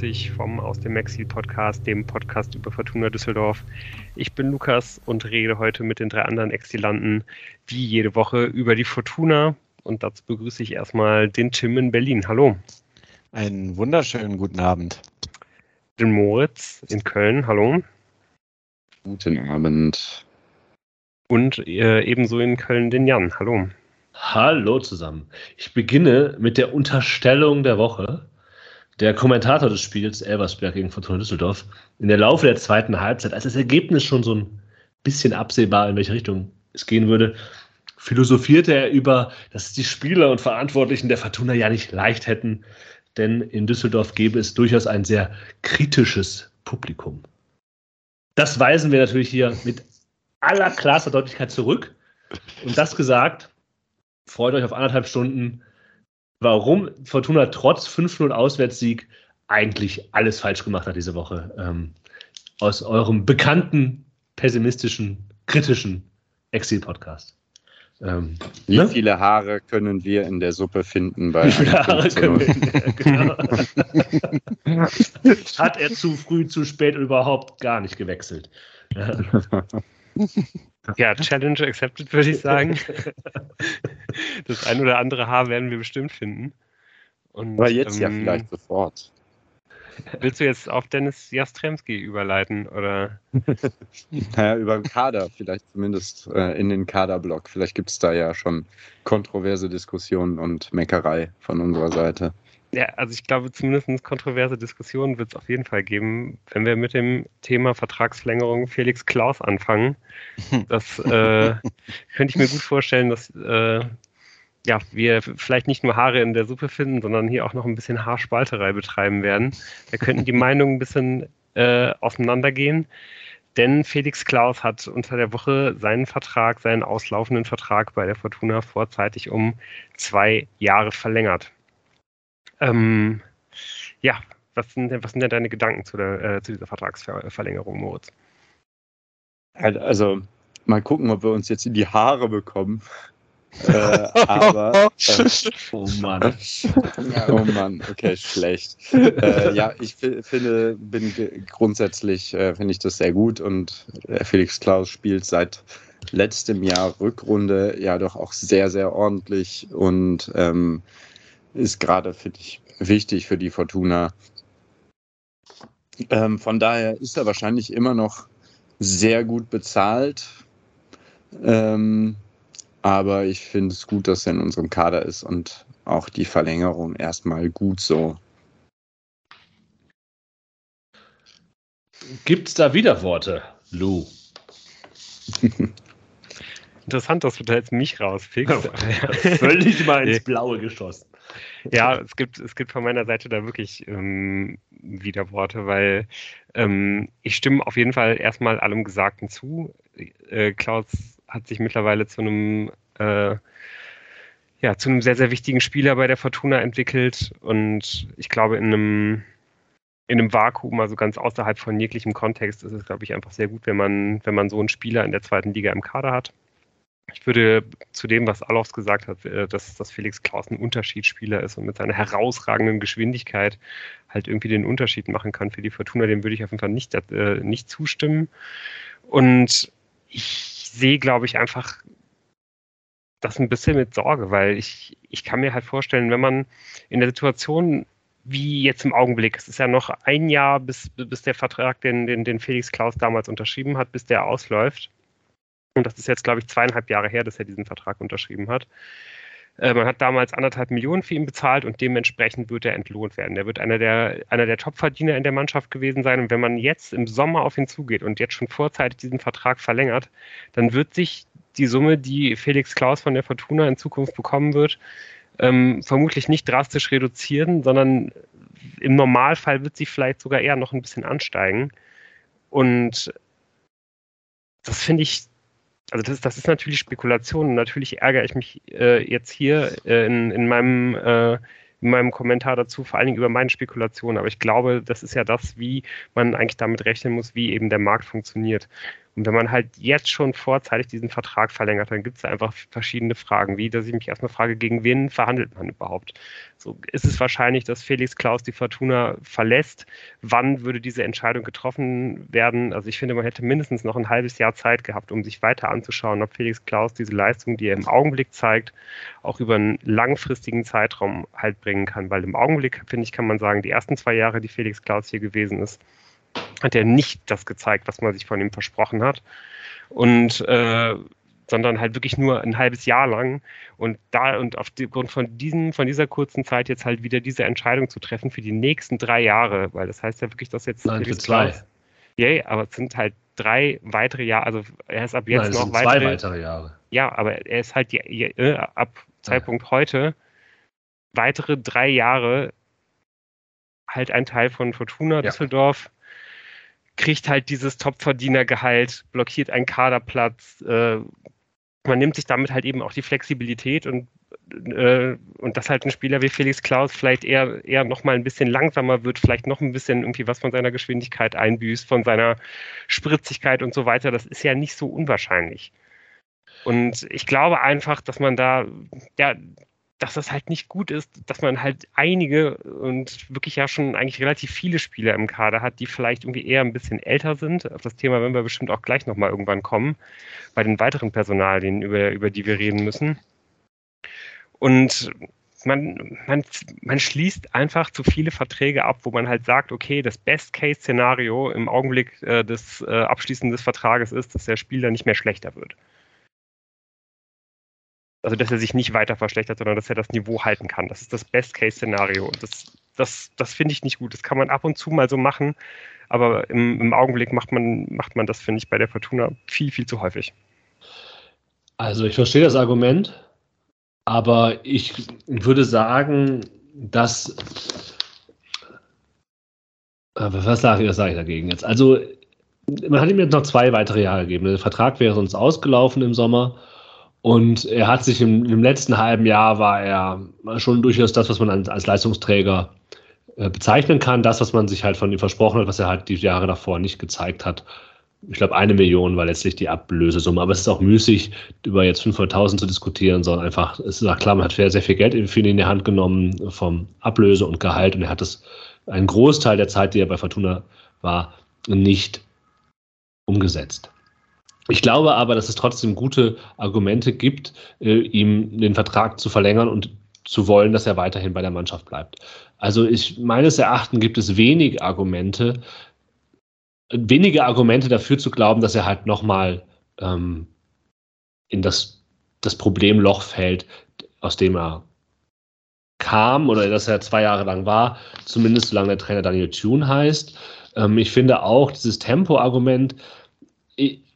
herzlich vom Aus dem Maxi Podcast, dem Podcast über Fortuna Düsseldorf. Ich bin Lukas und rede heute mit den drei anderen Exilanten wie jede Woche über die Fortuna. Und dazu begrüße ich erstmal den Tim in Berlin. Hallo. Einen wunderschönen guten Abend. Den Moritz in Köln. Hallo. Guten Abend. Und äh, ebenso in Köln den Jan. Hallo. Hallo zusammen. Ich beginne mit der Unterstellung der Woche. Der Kommentator des Spiels, Elversberg gegen Fortuna Düsseldorf, in der Laufe der zweiten Halbzeit, als das Ergebnis schon so ein bisschen absehbar, in welche Richtung es gehen würde, philosophierte er über, dass die Spieler und Verantwortlichen der Fortuna ja nicht leicht hätten, denn in Düsseldorf gäbe es durchaus ein sehr kritisches Publikum. Das weisen wir natürlich hier mit aller klarster Deutlichkeit zurück. Und das gesagt, freut euch auf anderthalb Stunden, warum Fortuna trotz 5-0 Auswärtssieg eigentlich alles falsch gemacht hat diese Woche. Ähm, aus eurem bekannten, pessimistischen, kritischen Exil-Podcast. Ähm, Wie ne? viele Haare können wir in der Suppe finden? Bei Wie viele Haare können wir genau. Hat er zu früh, zu spät und überhaupt gar nicht gewechselt? Ja, Challenge accepted, würde ich sagen. Das ein oder andere Haar werden wir bestimmt finden. Und, Aber jetzt ähm, ja vielleicht sofort. Willst du jetzt auf Dennis Jastremski überleiten? Oder? naja, über den Kader, vielleicht zumindest äh, in den Kaderblock. Vielleicht gibt es da ja schon kontroverse Diskussionen und Meckerei von unserer Seite. Ja, also ich glaube, zumindest kontroverse Diskussionen wird es auf jeden Fall geben, wenn wir mit dem Thema Vertragsverlängerung Felix Klaus anfangen. Das äh, könnte ich mir gut vorstellen, dass äh, ja, wir vielleicht nicht nur Haare in der Suppe finden, sondern hier auch noch ein bisschen Haarspalterei betreiben werden. Da könnten die Meinungen ein bisschen äh, auseinandergehen. Denn Felix Klaus hat unter der Woche seinen Vertrag, seinen auslaufenden Vertrag bei der Fortuna vorzeitig um zwei Jahre verlängert. Ähm, ja, was sind, denn, was sind denn deine Gedanken zu, der, äh, zu dieser Vertragsverlängerung, Moritz? Also, mal gucken, ob wir uns jetzt in die Haare bekommen. äh, aber äh, oh Mann. oh Mann, okay, schlecht. Äh, ja, ich finde, bin grundsätzlich äh, finde ich das sehr gut und äh, Felix Klaus spielt seit letztem Jahr Rückrunde ja doch auch sehr, sehr ordentlich und ähm, ist gerade, finde ich, wichtig für die Fortuna. Ähm, von daher ist er wahrscheinlich immer noch sehr gut bezahlt. Ähm, aber ich finde es gut, dass er in unserem Kader ist und auch die Verlängerung erstmal gut so. Gibt es da Widerworte, Lou? Interessant, dass du da jetzt mich rauspickst. Völlig mal ins Blaue geschossen. Ja, es gibt, es gibt von meiner Seite da wirklich ähm, Widerworte, weil ähm, ich stimme auf jeden Fall erstmal allem Gesagten zu. Äh, Klaus hat sich mittlerweile zu einem äh, ja, zu einem sehr, sehr wichtigen Spieler bei der Fortuna entwickelt und ich glaube, in einem, in einem Vakuum, also ganz außerhalb von jeglichem Kontext, ist es, glaube ich, einfach sehr gut, wenn man, wenn man so einen Spieler in der zweiten Liga im Kader hat. Ich würde zu dem, was Alofs gesagt hat, äh, dass, dass Felix Klaus ein Unterschiedsspieler ist und mit seiner herausragenden Geschwindigkeit halt irgendwie den Unterschied machen kann für die Fortuna, dem würde ich auf jeden Fall nicht, äh, nicht zustimmen. Und ich sehe, glaube ich, einfach das ein bisschen mit Sorge, weil ich, ich kann mir halt vorstellen, wenn man in der Situation wie jetzt im Augenblick, es ist ja noch ein Jahr, bis, bis der Vertrag, den, den, den Felix Klaus damals unterschrieben hat, bis der ausläuft und das ist jetzt, glaube ich, zweieinhalb Jahre her, dass er diesen Vertrag unterschrieben hat. Äh, man hat damals anderthalb Millionen für ihn bezahlt und dementsprechend wird er entlohnt werden. Er wird einer der, einer der Top-Verdiener in der Mannschaft gewesen sein. Und wenn man jetzt im Sommer auf ihn zugeht und jetzt schon vorzeitig diesen Vertrag verlängert, dann wird sich die Summe, die Felix Klaus von der Fortuna in Zukunft bekommen wird, ähm, vermutlich nicht drastisch reduzieren, sondern im Normalfall wird sie vielleicht sogar eher noch ein bisschen ansteigen. Und das finde ich also das, das ist natürlich Spekulation und natürlich ärgere ich mich äh, jetzt hier äh, in, in, meinem, äh, in meinem Kommentar dazu vor allen Dingen über meine Spekulation. Aber ich glaube, das ist ja das, wie man eigentlich damit rechnen muss, wie eben der Markt funktioniert. Und wenn man halt jetzt schon vorzeitig diesen Vertrag verlängert, dann gibt es einfach verschiedene Fragen, wie, dass ich mich erstmal frage, gegen wen verhandelt man überhaupt? So ist es wahrscheinlich, dass Felix Klaus die Fortuna verlässt. Wann würde diese Entscheidung getroffen werden? Also ich finde, man hätte mindestens noch ein halbes Jahr Zeit gehabt, um sich weiter anzuschauen, ob Felix Klaus diese Leistung, die er im Augenblick zeigt, auch über einen langfristigen Zeitraum halt bringen kann. Weil im Augenblick, finde ich, kann man sagen, die ersten zwei Jahre, die Felix Klaus hier gewesen ist, hat er nicht das gezeigt, was man sich von ihm versprochen hat. Und äh, sondern halt wirklich nur ein halbes Jahr lang. Und da und aufgrund von diesem, von dieser kurzen Zeit jetzt halt wieder diese Entscheidung zu treffen für die nächsten drei Jahre, weil das heißt ja wirklich, dass jetzt Nein, für zwei. Yay, aber es sind halt drei weitere Jahre, also er ist ab jetzt Nein, es noch sind weitere, zwei weitere Jahre. Ja, aber er ist halt äh, ab Zeitpunkt heute weitere drei Jahre halt ein Teil von Fortuna Ja. Düsseldorf, kriegt halt dieses Topverdienergehalt, blockiert einen Kaderplatz, äh, man nimmt sich damit halt eben auch die Flexibilität und äh, und dass halt ein Spieler wie Felix Klaus vielleicht eher, eher noch mal ein bisschen langsamer wird, vielleicht noch ein bisschen irgendwie was von seiner Geschwindigkeit einbüßt, von seiner Spritzigkeit und so weiter, das ist ja nicht so unwahrscheinlich. Und ich glaube einfach, dass man da, ja, dass das halt nicht gut ist, dass man halt einige und wirklich ja schon eigentlich relativ viele Spieler im Kader hat, die vielleicht irgendwie eher ein bisschen älter sind. Auf das Thema werden wir bestimmt auch gleich nochmal irgendwann kommen, bei den weiteren Personalien, über, über die wir reden müssen. Und man, man, man schließt einfach zu viele Verträge ab, wo man halt sagt, okay, das Best-Case-Szenario im Augenblick äh, des äh, Abschließen des Vertrages ist, dass der Spieler nicht mehr schlechter wird. Also, dass er sich nicht weiter verschlechtert, sondern dass er das Niveau halten kann. Das ist das Best-Case-Szenario. Und das, das, das finde ich nicht gut. Das kann man ab und zu mal so machen, aber im, im Augenblick macht man, macht man das, finde ich, bei der Fortuna viel, viel zu häufig. Also ich verstehe das Argument, aber ich würde sagen, dass. Aber was sage ich, was sage ich dagegen jetzt? Also, man hat ihm jetzt noch zwei weitere Jahre gegeben. Der Vertrag wäre sonst ausgelaufen im Sommer. Und er hat sich im, im letzten halben Jahr war er schon durchaus das, was man als, Leistungsträger äh, bezeichnen kann. Das, was man sich halt von ihm versprochen hat, was er halt die Jahre davor nicht gezeigt hat. Ich glaube, eine Million war letztlich die Ablösesumme. Aber es ist auch müßig, über jetzt 500.000 zu diskutieren, sondern einfach, es ist auch klar, man hat sehr, sehr viel Geld für ihn in die Hand genommen vom Ablöse und Gehalt und er hat es einen Großteil der Zeit, die er bei Fortuna war, nicht umgesetzt. Ich glaube aber, dass es trotzdem gute Argumente gibt, äh, ihm den Vertrag zu verlängern und zu wollen, dass er weiterhin bei der Mannschaft bleibt. Also ich, meines Erachtens gibt es wenig Argumente, wenige Argumente dafür zu glauben, dass er halt nochmal ähm, in das, das Problemloch fällt, aus dem er kam oder dass er zwei Jahre lang war, zumindest solange der Trainer Daniel Thune heißt. Ähm, ich finde auch dieses Tempo-Argument,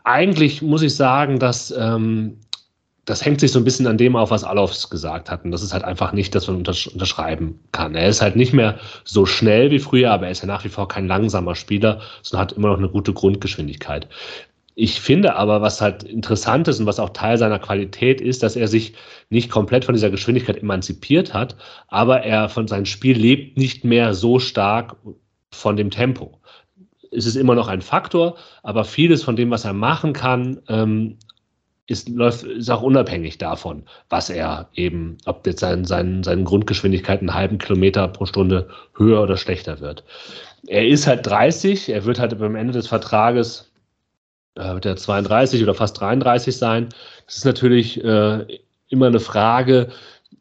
eigentlich muss ich sagen, dass ähm, das hängt sich so ein bisschen an dem auf, was Alofs gesagt hat. Und das ist halt einfach nicht, dass man untersch unterschreiben kann. Er ist halt nicht mehr so schnell wie früher, aber er ist ja nach wie vor kein langsamer Spieler, sondern hat immer noch eine gute Grundgeschwindigkeit. Ich finde aber, was halt interessant ist und was auch Teil seiner Qualität ist, dass er sich nicht komplett von dieser Geschwindigkeit emanzipiert hat, aber er von seinem Spiel lebt nicht mehr so stark von dem Tempo. Es ist immer noch ein Faktor, aber vieles von dem, was er machen kann, ähm, ist, läuft, ist auch unabhängig davon, was er eben, ob jetzt sein, sein, seine Grundgeschwindigkeit einen halben Kilometer pro Stunde höher oder schlechter wird. Er ist halt 30, er wird halt beim Ende des Vertrages äh, wird er 32 oder fast 33 sein. Das ist natürlich äh, immer eine Frage,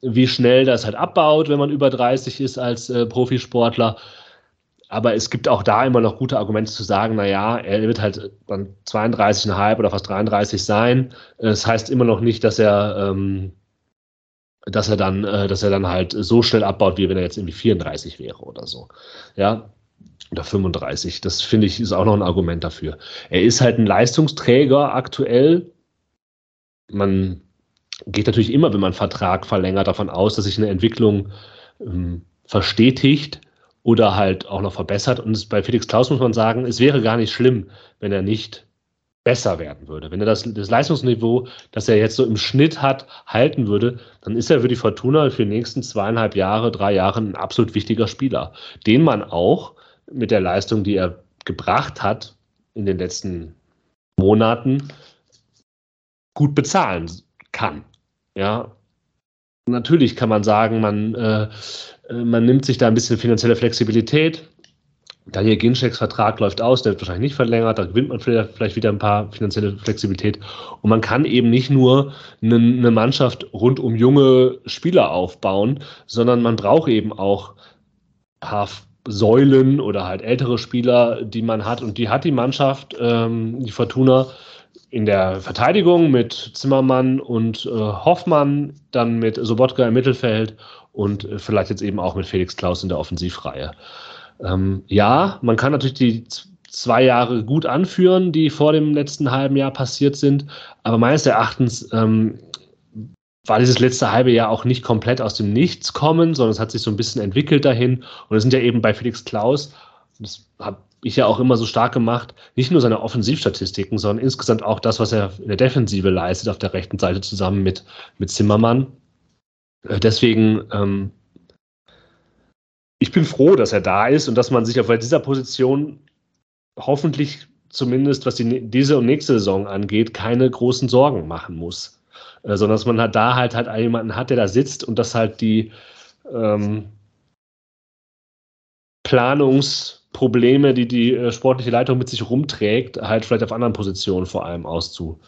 wie schnell das halt abbaut, wenn man über 30 ist als äh, Profisportler. Aber es gibt auch da immer noch gute Argumente zu sagen, naja, er wird halt dann 32,5 oder fast 33 sein. Das heißt immer noch nicht, dass er, ähm, dass er dann, äh, dass er dann halt so schnell abbaut, wie wenn er jetzt irgendwie 34 wäre oder so. Ja. Oder 35. Das finde ich ist auch noch ein Argument dafür. Er ist halt ein Leistungsträger aktuell. Man geht natürlich immer, wenn man einen Vertrag verlängert, davon aus, dass sich eine Entwicklung ähm, verstetigt oder halt auch noch verbessert. Und bei Felix Klaus muss man sagen, es wäre gar nicht schlimm, wenn er nicht besser werden würde. Wenn er das, das Leistungsniveau, das er jetzt so im Schnitt hat, halten würde, dann ist er für die Fortuna für die nächsten zweieinhalb Jahre, drei Jahre ein absolut wichtiger Spieler, den man auch mit der Leistung, die er gebracht hat in den letzten Monaten gut bezahlen kann. Ja, natürlich kann man sagen, man, äh, äh man nimmt sich da ein bisschen finanzielle Flexibilität. Daniel Ginczeks Vertrag läuft aus, der wird wahrscheinlich nicht verlängert, da gewinnt man vielleicht wieder ein paar finanzielle Flexibilität. Und man kann eben nicht nur eine, eine Mannschaft rund um junge Spieler aufbauen, sondern man braucht eben auch ein paar Säulen oder halt ältere Spieler, die man hat. Und die hat die Mannschaft, ähm, die Fortuna, in der Verteidigung mit Zimmermann und äh, Hoffmann, dann mit Sobotka im Mittelfeld und äh, vielleicht jetzt eben auch mit Felix Klaus in der Offensivreihe. Ähm, ja, man kann natürlich die zwei Jahre gut anführen, die vor dem letzten halben Jahr passiert sind, aber meines Erachtens ähm, war dieses letzte halbe Jahr auch nicht komplett aus dem Nichts kommen, sondern es hat sich so ein bisschen entwickelt dahin. Und es sind ja eben bei Felix Klaus, das habe ich ja auch immer so stark gemacht, nicht nur seine Offensivstatistiken, sondern insgesamt auch das, was er in der Defensive leistet, auf der rechten Seite zusammen mit, mit Zimmermann. Äh, deswegen, ähm, ich bin froh, dass er da ist und dass man sich auf dieser Position hoffentlich zumindest, was die, diese und nächste Saison angeht, keine großen Sorgen machen muss. Äh, sondern dass man halt da halt, halt jemanden hat, der da sitzt und dass halt die ähm, Planungsprobleme, die die äh, sportliche Leitung mit sich rumträgt, halt vielleicht auf anderen Positionen vor allem auszubauen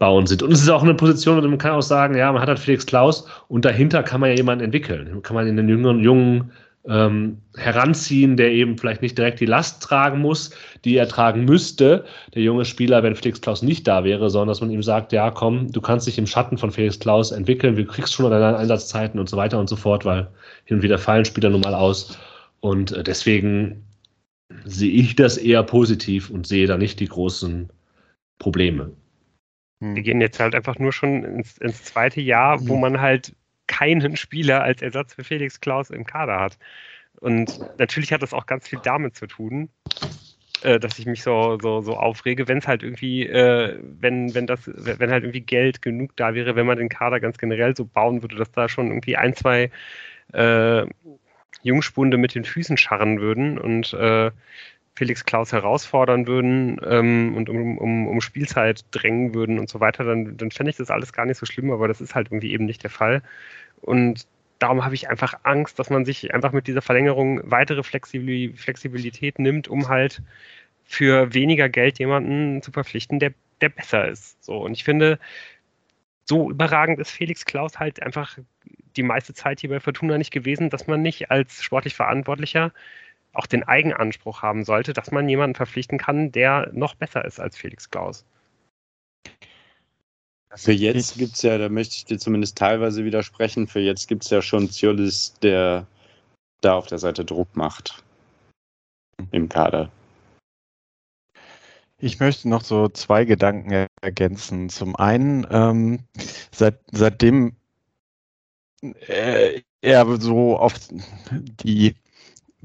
äh, sind. Und es ist auch eine Position, man kann auch sagen, ja, man hat halt Felix Klaus und dahinter kann man ja jemanden entwickeln. Kann man in den jüngeren, jungen ähm, heranziehen, der eben vielleicht nicht direkt die Last tragen muss, die er tragen müsste, der junge Spieler, wenn Felix Klaus nicht da wäre, sondern dass man ihm sagt, ja, komm, du kannst dich im Schatten von Felix Klaus entwickeln, du kriegst schon deine Einsatzzeiten und so weiter und so fort, weil hin und wieder fallen Spieler nun mal aus. Und äh, deswegen sehe ich das eher positiv und sehe da nicht die großen Probleme. Wir gehen jetzt halt einfach nur schon ins, ins zweite Jahr, wo mhm. man halt keinen Spieler als Ersatz für Felix Klaus im Kader hat. Und natürlich hat das auch ganz viel damit zu tun, äh, dass ich mich so, so, so aufrege, wenn es halt irgendwie, äh, wenn, wenn das, wenn halt irgendwie Geld genug da wäre, wenn man den Kader ganz generell so bauen würde, dass da schon irgendwie ein, zwei äh, Jungspunde mit den Füßen scharren würden und äh, Felix Klaus herausfordern würden ähm, und um, um, um Spielzeit drängen würden und so weiter, dann, dann fände ich das alles gar nicht so schlimm, aber das ist halt irgendwie eben nicht der Fall. Und darum habe ich einfach Angst, dass man sich einfach mit dieser Verlängerung weitere Flexibilität nimmt, um halt für weniger Geld jemanden zu verpflichten, der, der besser ist. So, und ich finde, so überragend ist Felix Klaus halt einfach die meiste Zeit hier bei Fortuna nicht gewesen, dass man nicht als sportlich Verantwortlicher auch den Eigenanspruch haben sollte, dass man jemanden verpflichten kann, der noch besser ist als Felix Klaus. Für jetzt gibt es ja, da möchte ich dir zumindest teilweise widersprechen, für jetzt gibt es ja schon Ziolis, der da auf der Seite Druck macht im Kader. Ich möchte noch so zwei Gedanken ergänzen. Zum einen, ähm, seit, seitdem äh, er so auf die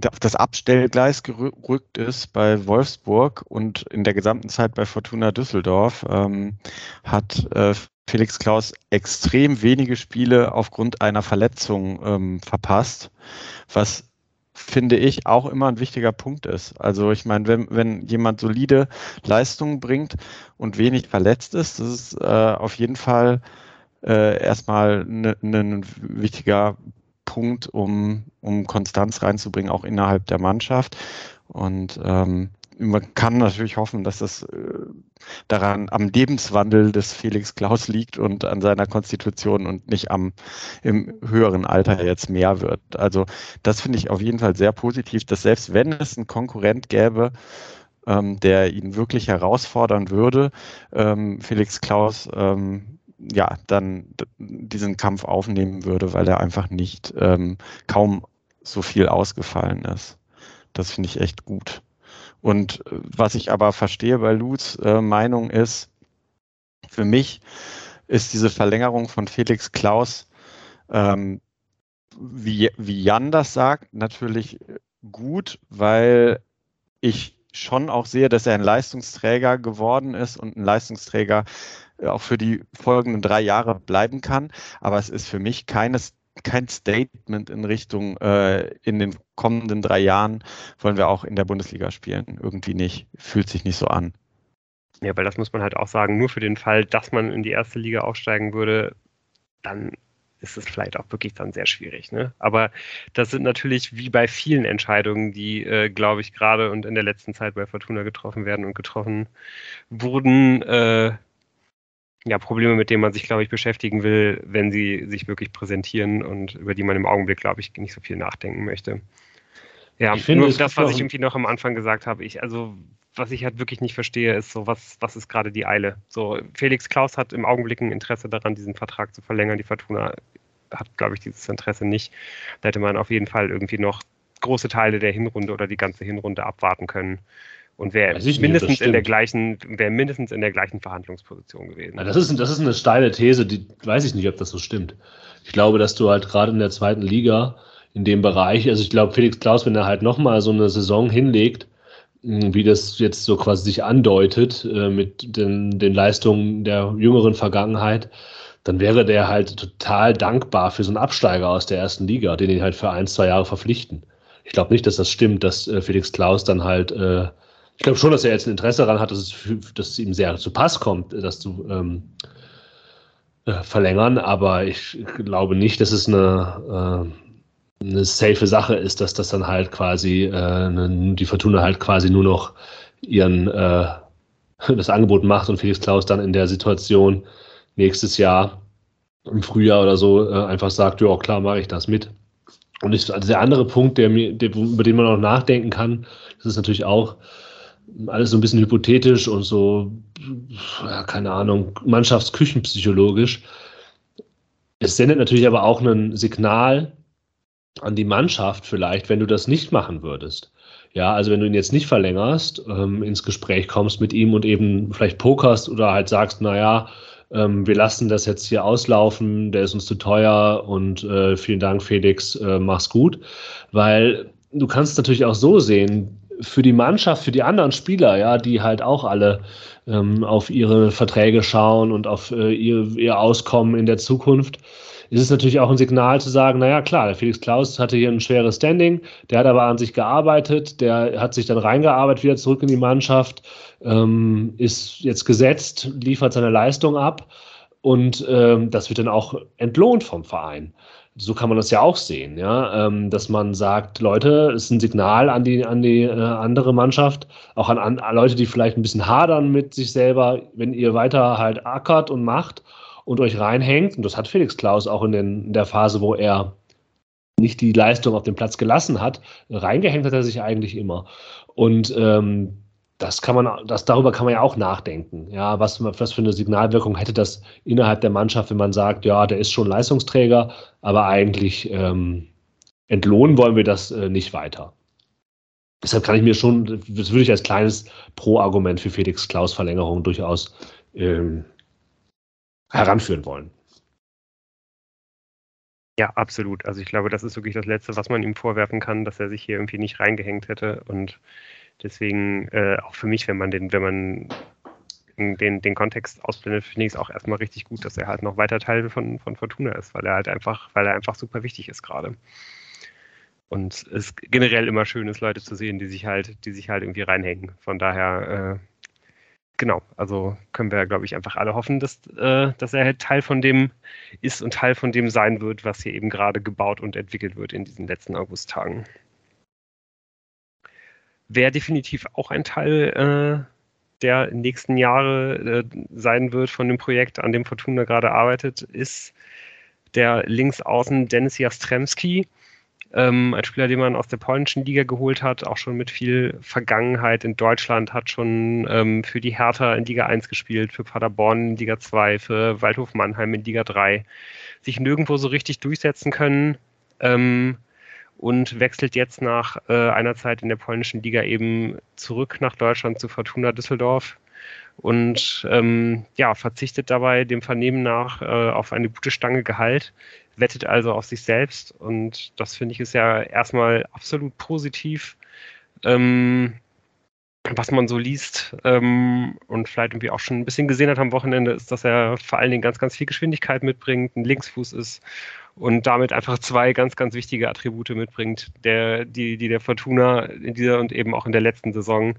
auf das Abstellgleis gerückt ist bei Wolfsburg und in der gesamten Zeit bei Fortuna Düsseldorf, ähm, hat äh, Felix Klaus extrem wenige Spiele aufgrund einer Verletzung ähm, verpasst, was finde ich auch immer ein wichtiger Punkt ist. Also ich meine, wenn, wenn jemand solide Leistungen bringt und wenig verletzt ist, das ist äh, auf jeden Fall äh, erstmal ein ne, ne wichtiger Punkt, um, um Konstanz reinzubringen, auch innerhalb der Mannschaft. Und ähm, man kann natürlich hoffen, dass das äh, daran am Lebenswandel des Felix Klaus liegt und an seiner Konstitution und nicht am im höheren Alter jetzt mehr wird. Also das finde ich auf jeden Fall sehr positiv, dass selbst wenn es einen Konkurrent gäbe, ähm, der ihn wirklich herausfordern würde, ähm, Felix Klaus ähm, ja, dann diesen Kampf aufnehmen würde, weil er einfach nicht ähm, kaum so viel ausgefallen ist. Das finde ich echt gut. Und äh, was ich aber verstehe bei Lutz äh, Meinung ist, für mich ist diese Verlängerung von Felix Klaus, ähm, wie, wie Jan das sagt, natürlich gut, weil ich schon auch sehe, dass er ein Leistungsträger geworden ist und ein Leistungsträger auch für die folgenden drei Jahre bleiben kann. Aber es ist für mich keines kein Statement in Richtung, äh, in den kommenden drei Jahren wollen wir auch in der Bundesliga spielen. Irgendwie nicht. Fühlt sich nicht so an. Ja, weil das muss man halt auch sagen, nur für den Fall, dass man in die erste Liga aufsteigen würde, dann ist es vielleicht auch wirklich dann sehr schwierig. Ne? Aber das sind natürlich wie bei vielen Entscheidungen, die, äh, glaube ich, gerade und in der letzten Zeit bei Fortuna getroffen werden und getroffen wurden, äh, ja, Probleme, mit denen man sich, glaube ich, beschäftigen will, wenn sie sich wirklich präsentieren und über die man im Augenblick, glaube ich, nicht so viel nachdenken möchte. Ja, ich finde, nur das, was ich irgendwie noch am Anfang gesagt habe, ich, also was ich halt wirklich nicht verstehe, ist so, was, was ist gerade die Eile? So, Felix Klaus hat im Augenblick ein Interesse daran, diesen Vertrag zu verlängern. Die Fortuna hat, glaube ich, dieses Interesse nicht. Da hätte man auf jeden Fall irgendwie noch große Teile der Hinrunde oder die ganze Hinrunde abwarten können und wäre mindestens in der gleichen, wäre mindestens in der gleichen Verhandlungsposition gewesen. das ist, das ist eine steile These, die weiß ich nicht, ob das so stimmt. Ich glaube, dass du halt gerade in der zweiten Liga in dem Bereich, also ich glaube, Felix Klaus, wenn er halt nochmal so eine Saison hinlegt, wie das jetzt so quasi sich andeutet äh, mit den, den Leistungen der jüngeren Vergangenheit, dann wäre der halt total dankbar für so einen Absteiger aus der ersten Liga, den ihn halt für ein, zwei Jahre verpflichten. Ich glaube nicht, dass das stimmt, dass äh, Felix Klaus dann halt äh, ich glaube schon, dass er jetzt ein Interesse daran hat, dass es, dass es ihm sehr zu Pass kommt, das zu ähm, äh, verlängern, aber ich glaube nicht, dass es eine, äh, eine safe Sache ist, dass das dann halt quasi, äh, die Fortuna halt quasi nur noch ihren äh, das Angebot macht und Felix Klaus dann in der Situation nächstes Jahr im Frühjahr oder so äh, einfach sagt, ja klar, mache ich das mit. Und ich, also der andere Punkt, der mir, der, über den man auch nachdenken kann, das ist natürlich auch, alles so ein bisschen hypothetisch und so, ja, keine Ahnung, mannschaftsküchenpsychologisch. Es sendet natürlich aber auch ein Signal an die Mannschaft vielleicht, wenn du das nicht machen würdest. Ja, also wenn du ihn jetzt nicht verlängerst, ähm, ins Gespräch kommst mit ihm und eben vielleicht pokerst oder halt sagst, naja, ähm, wir lassen das jetzt hier auslaufen, der ist uns zu teuer und äh, vielen Dank, Felix, äh, mach's gut. Weil du kannst natürlich auch so sehen, für die Mannschaft, für die anderen Spieler, ja, die halt auch alle ähm, auf ihre Verträge schauen und auf äh, ihr, ihr Auskommen in der Zukunft, ist es natürlich auch ein Signal zu sagen, naja klar, der Felix Klaus hatte hier ein schweres Standing, der hat aber an sich gearbeitet, der hat sich dann reingearbeitet wieder zurück in die Mannschaft, ähm, ist jetzt gesetzt, liefert seine Leistung ab und ähm, das wird dann auch entlohnt vom Verein so kann man das ja auch sehen, ja, ähm, dass man sagt, Leute, es ist ein Signal an die, an die äh, andere Mannschaft, auch an, an, Leute, die vielleicht ein bisschen hadern mit sich selber, wenn ihr weiter halt ackert und macht und euch reinhängt, und das hat Felix Klaus auch in, den, in der Phase, wo er nicht die Leistung auf dem Platz gelassen hat, reingehängt hat er sich eigentlich immer. Und ähm, das kann man, das, darüber kann man ja auch nachdenken. Ja, was, was für eine Signalwirkung hätte das innerhalb der Mannschaft, wenn man sagt, ja, der ist schon Leistungsträger, aber eigentlich ähm, entlohnen wollen wir das äh, nicht weiter. Deshalb kann ich mir schon, das würde ich als kleines Pro-Argument für Felix Klaus Verlängerung durchaus ähm, heranführen wollen. Ja, absolut. Also ich glaube, das ist wirklich das Letzte, was man ihm vorwerfen kann, dass er sich hier irgendwie nicht reingehängt hätte und Deswegen äh, auch für mich, wenn man den, wenn man den, den Kontext ausblendet, finde ich es auch erstmal richtig gut, dass er halt noch weiter Teil von, von Fortuna ist, weil er halt einfach, weil er einfach super wichtig ist gerade. Und es ist generell immer schön ist, Leute zu sehen, die sich halt, die sich halt irgendwie reinhängen. Von daher, äh, genau, also können wir, glaube ich, einfach alle hoffen, dass, äh, dass er halt Teil von dem ist und Teil von dem sein wird, was hier eben gerade gebaut und entwickelt wird in diesen letzten Augusttagen. Wer definitiv auch ein Teil äh, der nächsten Jahre äh, sein wird von dem Projekt, an dem Fortuna gerade arbeitet, ist der Linksaußen Dennis Jastremski. Ähm, ein Spieler, den man aus der polnischen Liga geholt hat, auch schon mit viel Vergangenheit in Deutschland, hat schon ähm, für die Hertha in Liga 1 gespielt, für Paderborn in Liga 2, für Waldhof Mannheim in Liga 3, sich nirgendwo so richtig durchsetzen können. Ähm, und wechselt jetzt nach äh, einer Zeit in der polnischen Liga eben zurück nach Deutschland zu Fortuna Düsseldorf und ähm, ja, verzichtet dabei dem Vernehmen nach äh, auf eine gute Stange Gehalt, wettet also auf sich selbst und das finde ich ist ja erstmal absolut positiv. Ähm, was man so liest ähm, und vielleicht irgendwie auch schon ein bisschen gesehen hat am Wochenende, ist, dass er vor allen Dingen ganz, ganz viel Geschwindigkeit mitbringt, ein Linksfuß ist und damit einfach zwei ganz, ganz wichtige Attribute mitbringt, der, die, die der Fortuna in dieser und eben auch in der letzten Saison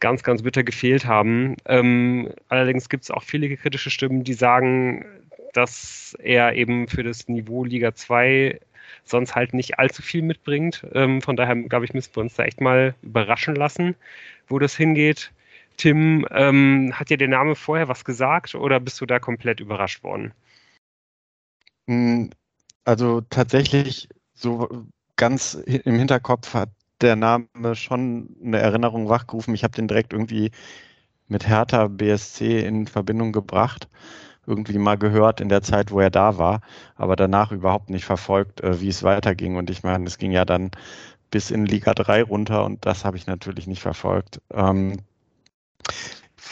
ganz, ganz bitter gefehlt haben. Ähm, allerdings gibt es auch viele kritische Stimmen, die sagen, dass er eben für das Niveau Liga 2 sonst halt nicht allzu viel mitbringt. Ähm, von daher, glaube ich, müssen wir uns da echt mal überraschen lassen, wo das hingeht. Tim, ähm, hat dir der Name vorher was gesagt oder bist du da komplett überrascht worden? Hm, also tatsächlich so ganz im Hinterkopf hat der Name schon eine Erinnerung wachgerufen. Ich habe den direkt irgendwie mit Hertha BSC in Verbindung gebracht irgendwie mal gehört in der Zeit, wo er da war, aber danach überhaupt nicht verfolgt, äh, wie es weiterging. Und ich meine, es ging ja dann bis in Liga 3 runter und das habe ich natürlich nicht verfolgt. Ähm,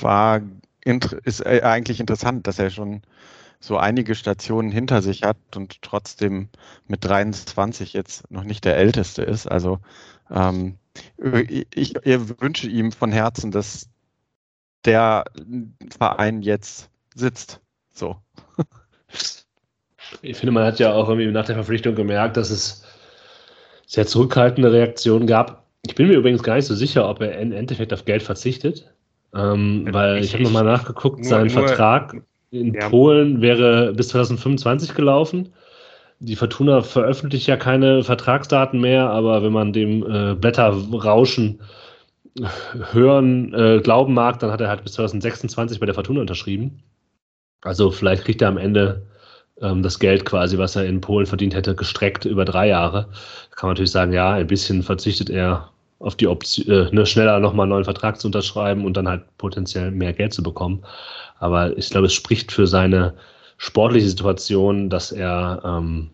war ist äh, eigentlich interessant, dass er schon so einige Stationen hinter sich hat und trotzdem mit 23 jetzt noch nicht der Älteste ist. Also ähm, ich, ich wünsche ihm von Herzen, dass der Verein jetzt sitzt. So. Ich finde, man hat ja auch irgendwie nach der Verpflichtung gemerkt, dass es sehr zurückhaltende Reaktionen gab. Ich bin mir übrigens gar nicht so sicher, ob er im Endeffekt auf Geld verzichtet. Ähm, weil ich, ich habe nochmal nachgeguckt, nur, sein nur, Vertrag in ja. Polen wäre bis 2025 gelaufen. Die Fortuna veröffentlicht ja keine Vertragsdaten mehr, aber wenn man dem äh, Blätterrauschen hören, äh, glauben mag, dann hat er halt bis 2026 bei der Fortuna unterschrieben. Also vielleicht kriegt er am Ende ähm, das Geld quasi, was er in Polen verdient hätte, gestreckt über drei Jahre. Da kann man natürlich sagen, ja, ein bisschen verzichtet er auf die Option, äh, ne, schneller nochmal einen neuen Vertrag zu unterschreiben und dann halt potenziell mehr Geld zu bekommen. Aber ich glaube, es spricht für seine sportliche Situation, dass er ähm,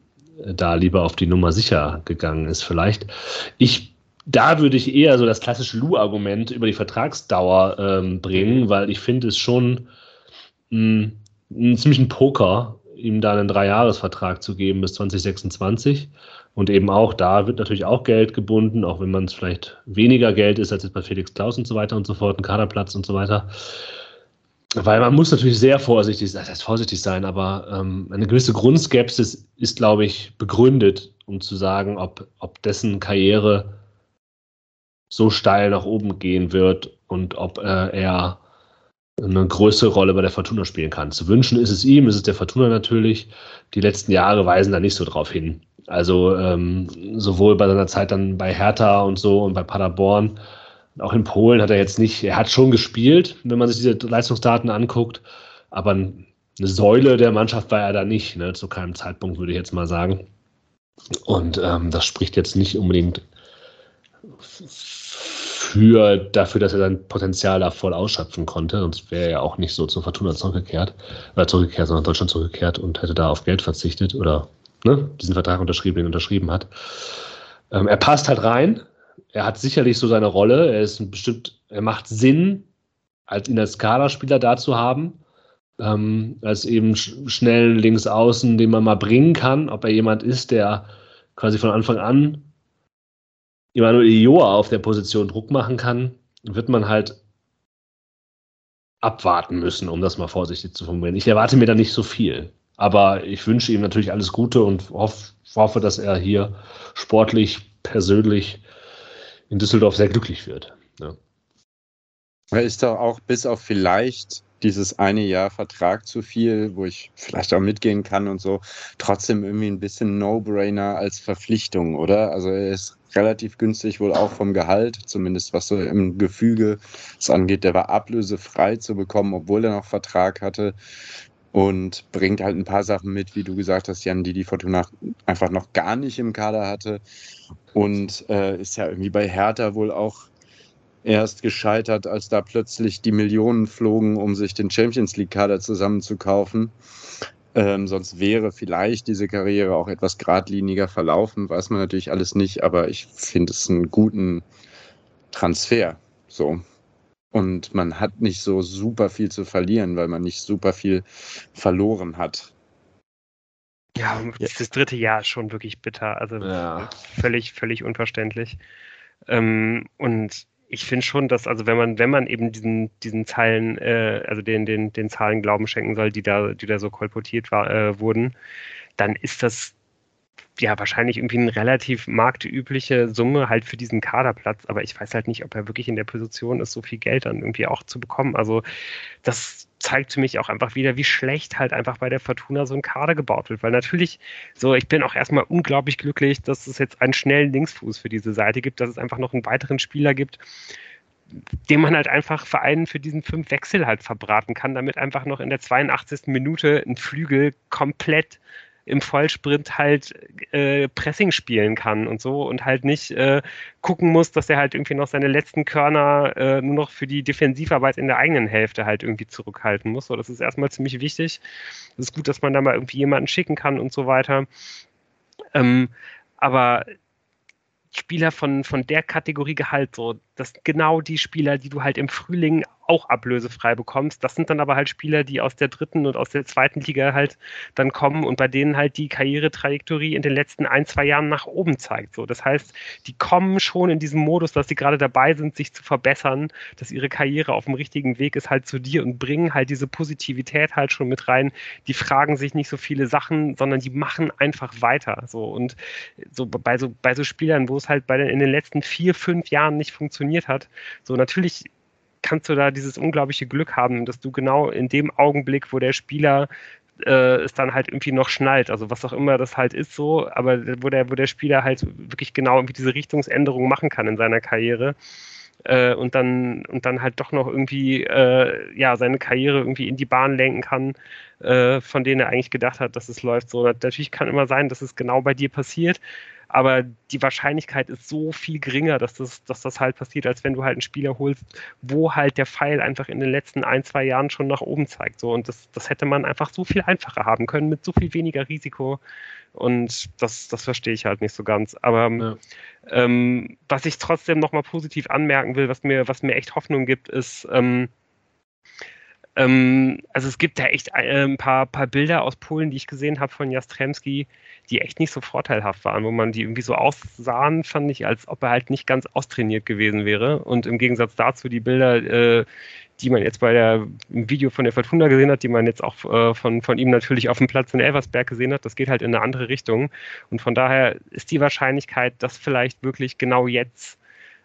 da lieber auf die Nummer sicher gegangen ist, vielleicht. Ich, da würde ich eher so das klassische Lu-Argument über die Vertragsdauer ähm, bringen, weil ich finde es schon mh, hm, einen ziemlichen Poker, ihm da einen Dreijahresvertrag zu geben bis 2026. Und eben auch da wird natürlich auch Geld gebunden, auch wenn man es vielleicht weniger Geld ist als jetzt bei Felix Klaus und so weiter und so fort, ein Kaderplatz und so weiter. Weil man muss natürlich sehr vorsichtig, das heißt vorsichtig sein, aber ähm, eine gewisse Grundskepsis ist, glaube ich, begründet, um zu sagen, ob, ob dessen Karriere so steil nach oben gehen wird und ob äh, er eine größere Rolle bei der Fortuna spielen kann. Zu wünschen ist es ihm, ist es der Fortuna natürlich. Die letzten Jahre weisen da nicht so drauf hin. Also ähm, sowohl bei seiner Zeit dann bei Hertha und so und bei Paderborn, auch in Polen hat er jetzt nicht, er hat schon gespielt, wenn man sich diese Leistungsdaten anguckt, aber eine Säule der Mannschaft war er da nicht, ne, zu keinem Zeitpunkt würde ich jetzt mal sagen. Und ähm, das spricht jetzt nicht unbedingt für, dafür, dass er sein Potenzial da voll ausschöpfen konnte. Sonst wäre er ja auch nicht so zur Fortuna zurückgekehrt, oder zurückgekehrt, sondern Deutschland zurückgekehrt und hätte da auf Geld verzichtet oder ne, diesen Vertrag unterschrieben, den er unterschrieben hat. Ähm, er passt halt rein. Er hat sicherlich so seine Rolle. Er ist bestimmt, er macht Sinn, als ihn als Kaderspieler da zu haben. Ähm, als eben schnell links außen, den man mal bringen kann, ob er jemand ist, der quasi von Anfang an Emanuel Joa auf der Position Druck machen kann, wird man halt abwarten müssen, um das mal vorsichtig zu formulieren. Ich erwarte mir da nicht so viel. Aber ich wünsche ihm natürlich alles Gute und hoff, hoffe, dass er hier sportlich, persönlich in Düsseldorf sehr glücklich wird. Ja. Er ist doch auch bis auf vielleicht dieses eine Jahr Vertrag zu viel, wo ich vielleicht auch mitgehen kann und so, trotzdem irgendwie ein bisschen No-Brainer als Verpflichtung, oder? Also er ist relativ günstig wohl auch vom Gehalt, zumindest was so im Gefüge es angeht. Der war ablösefrei zu bekommen, obwohl er noch Vertrag hatte und bringt halt ein paar Sachen mit, wie du gesagt hast, Jan, die die Fortuna einfach noch gar nicht im Kader hatte und äh, ist ja irgendwie bei Hertha wohl auch erst gescheitert, als da plötzlich die Millionen flogen, um sich den Champions League-Kader zusammenzukaufen. Ähm, sonst wäre vielleicht diese Karriere auch etwas geradliniger verlaufen, weiß man natürlich alles nicht, aber ich finde es einen guten Transfer. So. Und man hat nicht so super viel zu verlieren, weil man nicht super viel verloren hat. Ja, das dritte Jahr ist schon wirklich bitter. Also ja. völlig, völlig unverständlich. Ähm, und ich finde schon, dass, also wenn man, wenn man eben diesen, diesen Zahlen, äh, also den, den, den Zahlen Glauben schenken soll, die da, die da so kolportiert war, äh, wurden, dann ist das ja wahrscheinlich irgendwie eine relativ marktübliche Summe halt für diesen Kaderplatz, aber ich weiß halt nicht, ob er wirklich in der Position ist, so viel Geld dann irgendwie auch zu bekommen. Also das zeigt für mich auch einfach wieder, wie schlecht halt einfach bei der Fortuna so ein Kader gebaut wird. Weil natürlich, so, ich bin auch erstmal unglaublich glücklich, dass es jetzt einen schnellen Linksfuß für diese Seite gibt, dass es einfach noch einen weiteren Spieler gibt, den man halt einfach Vereinen für diesen fünf Wechsel halt verbraten kann, damit einfach noch in der 82. Minute ein Flügel komplett im Vollsprint halt äh, Pressing spielen kann und so und halt nicht äh, gucken muss, dass er halt irgendwie noch seine letzten Körner äh, nur noch für die Defensivarbeit in der eigenen Hälfte halt irgendwie zurückhalten muss. So, das ist erstmal ziemlich wichtig. Es ist gut, dass man da mal irgendwie jemanden schicken kann und so weiter. Ähm, aber Spieler von, von der Kategorie Gehalt, so, das genau die Spieler, die du halt im Frühling auch ablösefrei bekommst. Das sind dann aber halt Spieler, die aus der dritten und aus der zweiten Liga halt dann kommen und bei denen halt die Karrieretrajektorie in den letzten ein, zwei Jahren nach oben zeigt. So, das heißt, die kommen schon in diesem Modus, dass sie gerade dabei sind, sich zu verbessern, dass ihre Karriere auf dem richtigen Weg ist halt zu dir und bringen halt diese Positivität halt schon mit rein. Die fragen sich nicht so viele Sachen, sondern die machen einfach weiter. So und so bei so bei so Spielern, wo es halt bei den, in den letzten vier, fünf Jahren nicht funktioniert hat, so natürlich kannst du da dieses unglaubliche Glück haben, dass du genau in dem Augenblick, wo der Spieler äh, es dann halt irgendwie noch schnallt, also was auch immer das halt ist so, aber wo der, wo der Spieler halt wirklich genau irgendwie diese Richtungsänderung machen kann in seiner Karriere äh, und dann und dann halt doch noch irgendwie äh, ja seine Karriere irgendwie in die Bahn lenken kann, äh, von denen er eigentlich gedacht hat, dass es läuft. So natürlich kann immer sein, dass es genau bei dir passiert, aber die Wahrscheinlichkeit ist so viel geringer, dass das, dass das halt passiert, als wenn du halt einen Spieler holst, wo halt der Pfeil einfach in den letzten ein, zwei Jahren schon nach oben zeigt. So, und das, das hätte man einfach so viel einfacher haben können, mit so viel weniger Risiko. Und das, das verstehe ich halt nicht so ganz. Aber ja. ähm, was ich trotzdem nochmal positiv anmerken will, was mir, was mir echt Hoffnung gibt, ist, ähm, ähm, also es gibt da echt äh, ein paar, paar Bilder aus Polen, die ich gesehen habe von Jastremski, die echt nicht so vorteilhaft waren, wo man die irgendwie so aussahen, fand ich, als ob er halt nicht ganz austrainiert gewesen wäre. Und im Gegensatz dazu die Bilder, äh, die man jetzt bei der im Video von der Fortuna gesehen hat, die man jetzt auch äh, von, von ihm natürlich auf dem Platz in Elversberg gesehen hat, das geht halt in eine andere Richtung. Und von daher ist die Wahrscheinlichkeit, dass vielleicht wirklich genau jetzt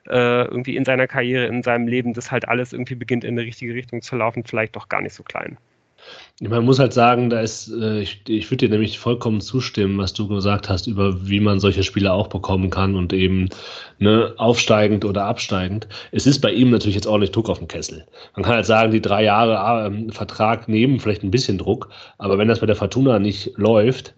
äh, irgendwie in seiner Karriere, in seinem Leben, das halt alles irgendwie beginnt in eine richtige Richtung zu laufen, vielleicht doch gar nicht so klein. Man muss halt sagen, da ist, äh, ich, ich würde dir nämlich vollkommen zustimmen, was du gesagt hast, über wie man solche Spiele auch bekommen kann und eben ne, aufsteigend oder absteigend. Es ist bei ihm natürlich jetzt ordentlich Druck auf dem Kessel. Man kann halt sagen, die drei Jahre ähm, Vertrag nehmen vielleicht ein bisschen Druck, aber wenn das bei der Fortuna nicht läuft,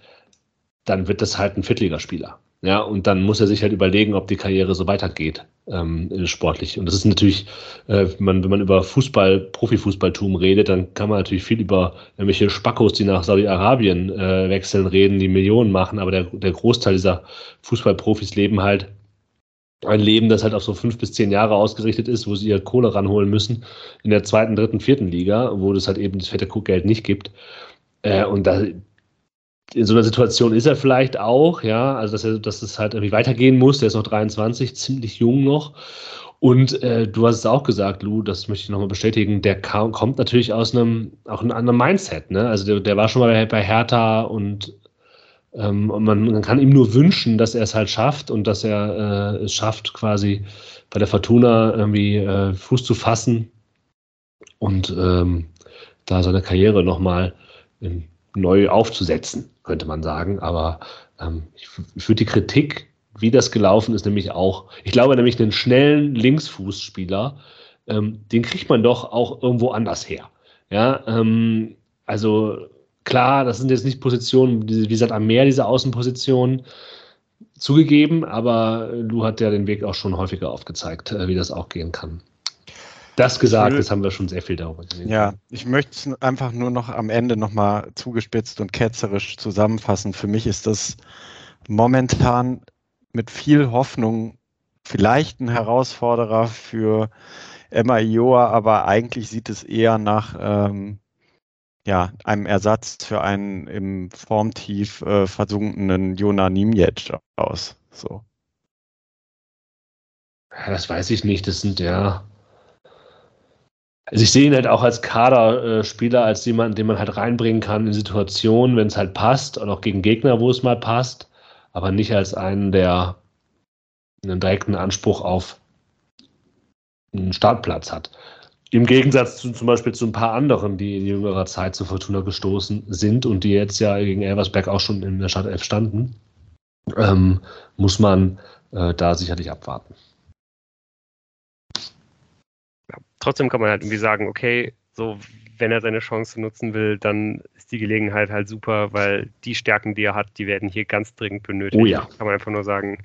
dann wird das halt ein Viertligaspieler. Ja, und dann muss er sich halt überlegen, ob die Karriere so weitergeht, ähm, sportlich. Und das ist natürlich, äh, man, wenn man über Fußball, Profifußballtum redet, dann kann man natürlich viel über irgendwelche Spackos, die nach Saudi-Arabien äh, wechseln, reden, die Millionen machen, aber der, der Großteil dieser Fußballprofis leben halt ein Leben, das halt auf so fünf bis zehn Jahre ausgerichtet ist, wo sie ihr Kohle ranholen müssen in der zweiten, dritten, vierten Liga, wo es halt eben das fette Geld nicht gibt. Äh, und da, in so einer Situation ist er vielleicht auch, ja, also dass, er, dass es halt irgendwie weitergehen muss. Der ist noch 23, ziemlich jung noch. Und äh, du hast es auch gesagt, Lou, das möchte ich nochmal bestätigen, der kam, kommt natürlich aus einem, auch einem anderen Mindset, ne? Also der, der war schon mal bei, bei Hertha und, ähm, und man, man, kann ihm nur wünschen, dass er es halt schafft und dass er äh, es schafft, quasi bei der Fortuna irgendwie äh, Fuß zu fassen und ähm, da seine Karriere nochmal in neu aufzusetzen, könnte man sagen. Aber ähm, ich, würde die Kritik, wie das gelaufen ist, nämlich auch, ich glaube nämlich einen schnellen Linksfußspieler, ähm, den kriegt man doch auch irgendwo anders her. Ja, ähm, also klar, das sind jetzt nicht Positionen, wie gesagt, am Meer diese Außenpositionen zugegeben, aber Lu hat ja den Weg auch schon häufiger aufgezeigt, äh, wie das auch gehen kann. Das gesagt, das haben wir schon sehr viel darüber gesehen. Ja, ich möchte es einfach nur noch am Ende nochmal zugespitzt und ketzerisch zusammenfassen. Für mich ist das momentan mit viel Hoffnung vielleicht ein Herausforderer für Emma Ioa, aber eigentlich sieht es eher nach ähm, ja, einem Ersatz für einen im Formtief äh, versunkenen Jona Nimjetsch aus. So. Ja, das weiß ich nicht. Das sind ja. Also ich sehe ihn halt auch als Kaderspieler, als jemanden, den man halt reinbringen kann in Situationen, wenn es halt passt und auch gegen Gegner, wo es mal passt, aber nicht als einen, der einen direkten Anspruch auf einen Startplatz hat. Im Gegensatz zu, zum Beispiel zu ein paar anderen, die in jüngerer Zeit zu Fortuna gestoßen sind und die jetzt ja gegen Elversberg auch schon in der Startelf standen, ähm, muss man äh, da sicherlich abwarten. Ja, trotzdem kann man halt irgendwie sagen, okay, so wenn er seine Chance nutzen will, dann ist die Gelegenheit halt super, weil die Stärken, die er hat, die werden hier ganz dringend benötigt. Oh ja. Kann man einfach nur sagen,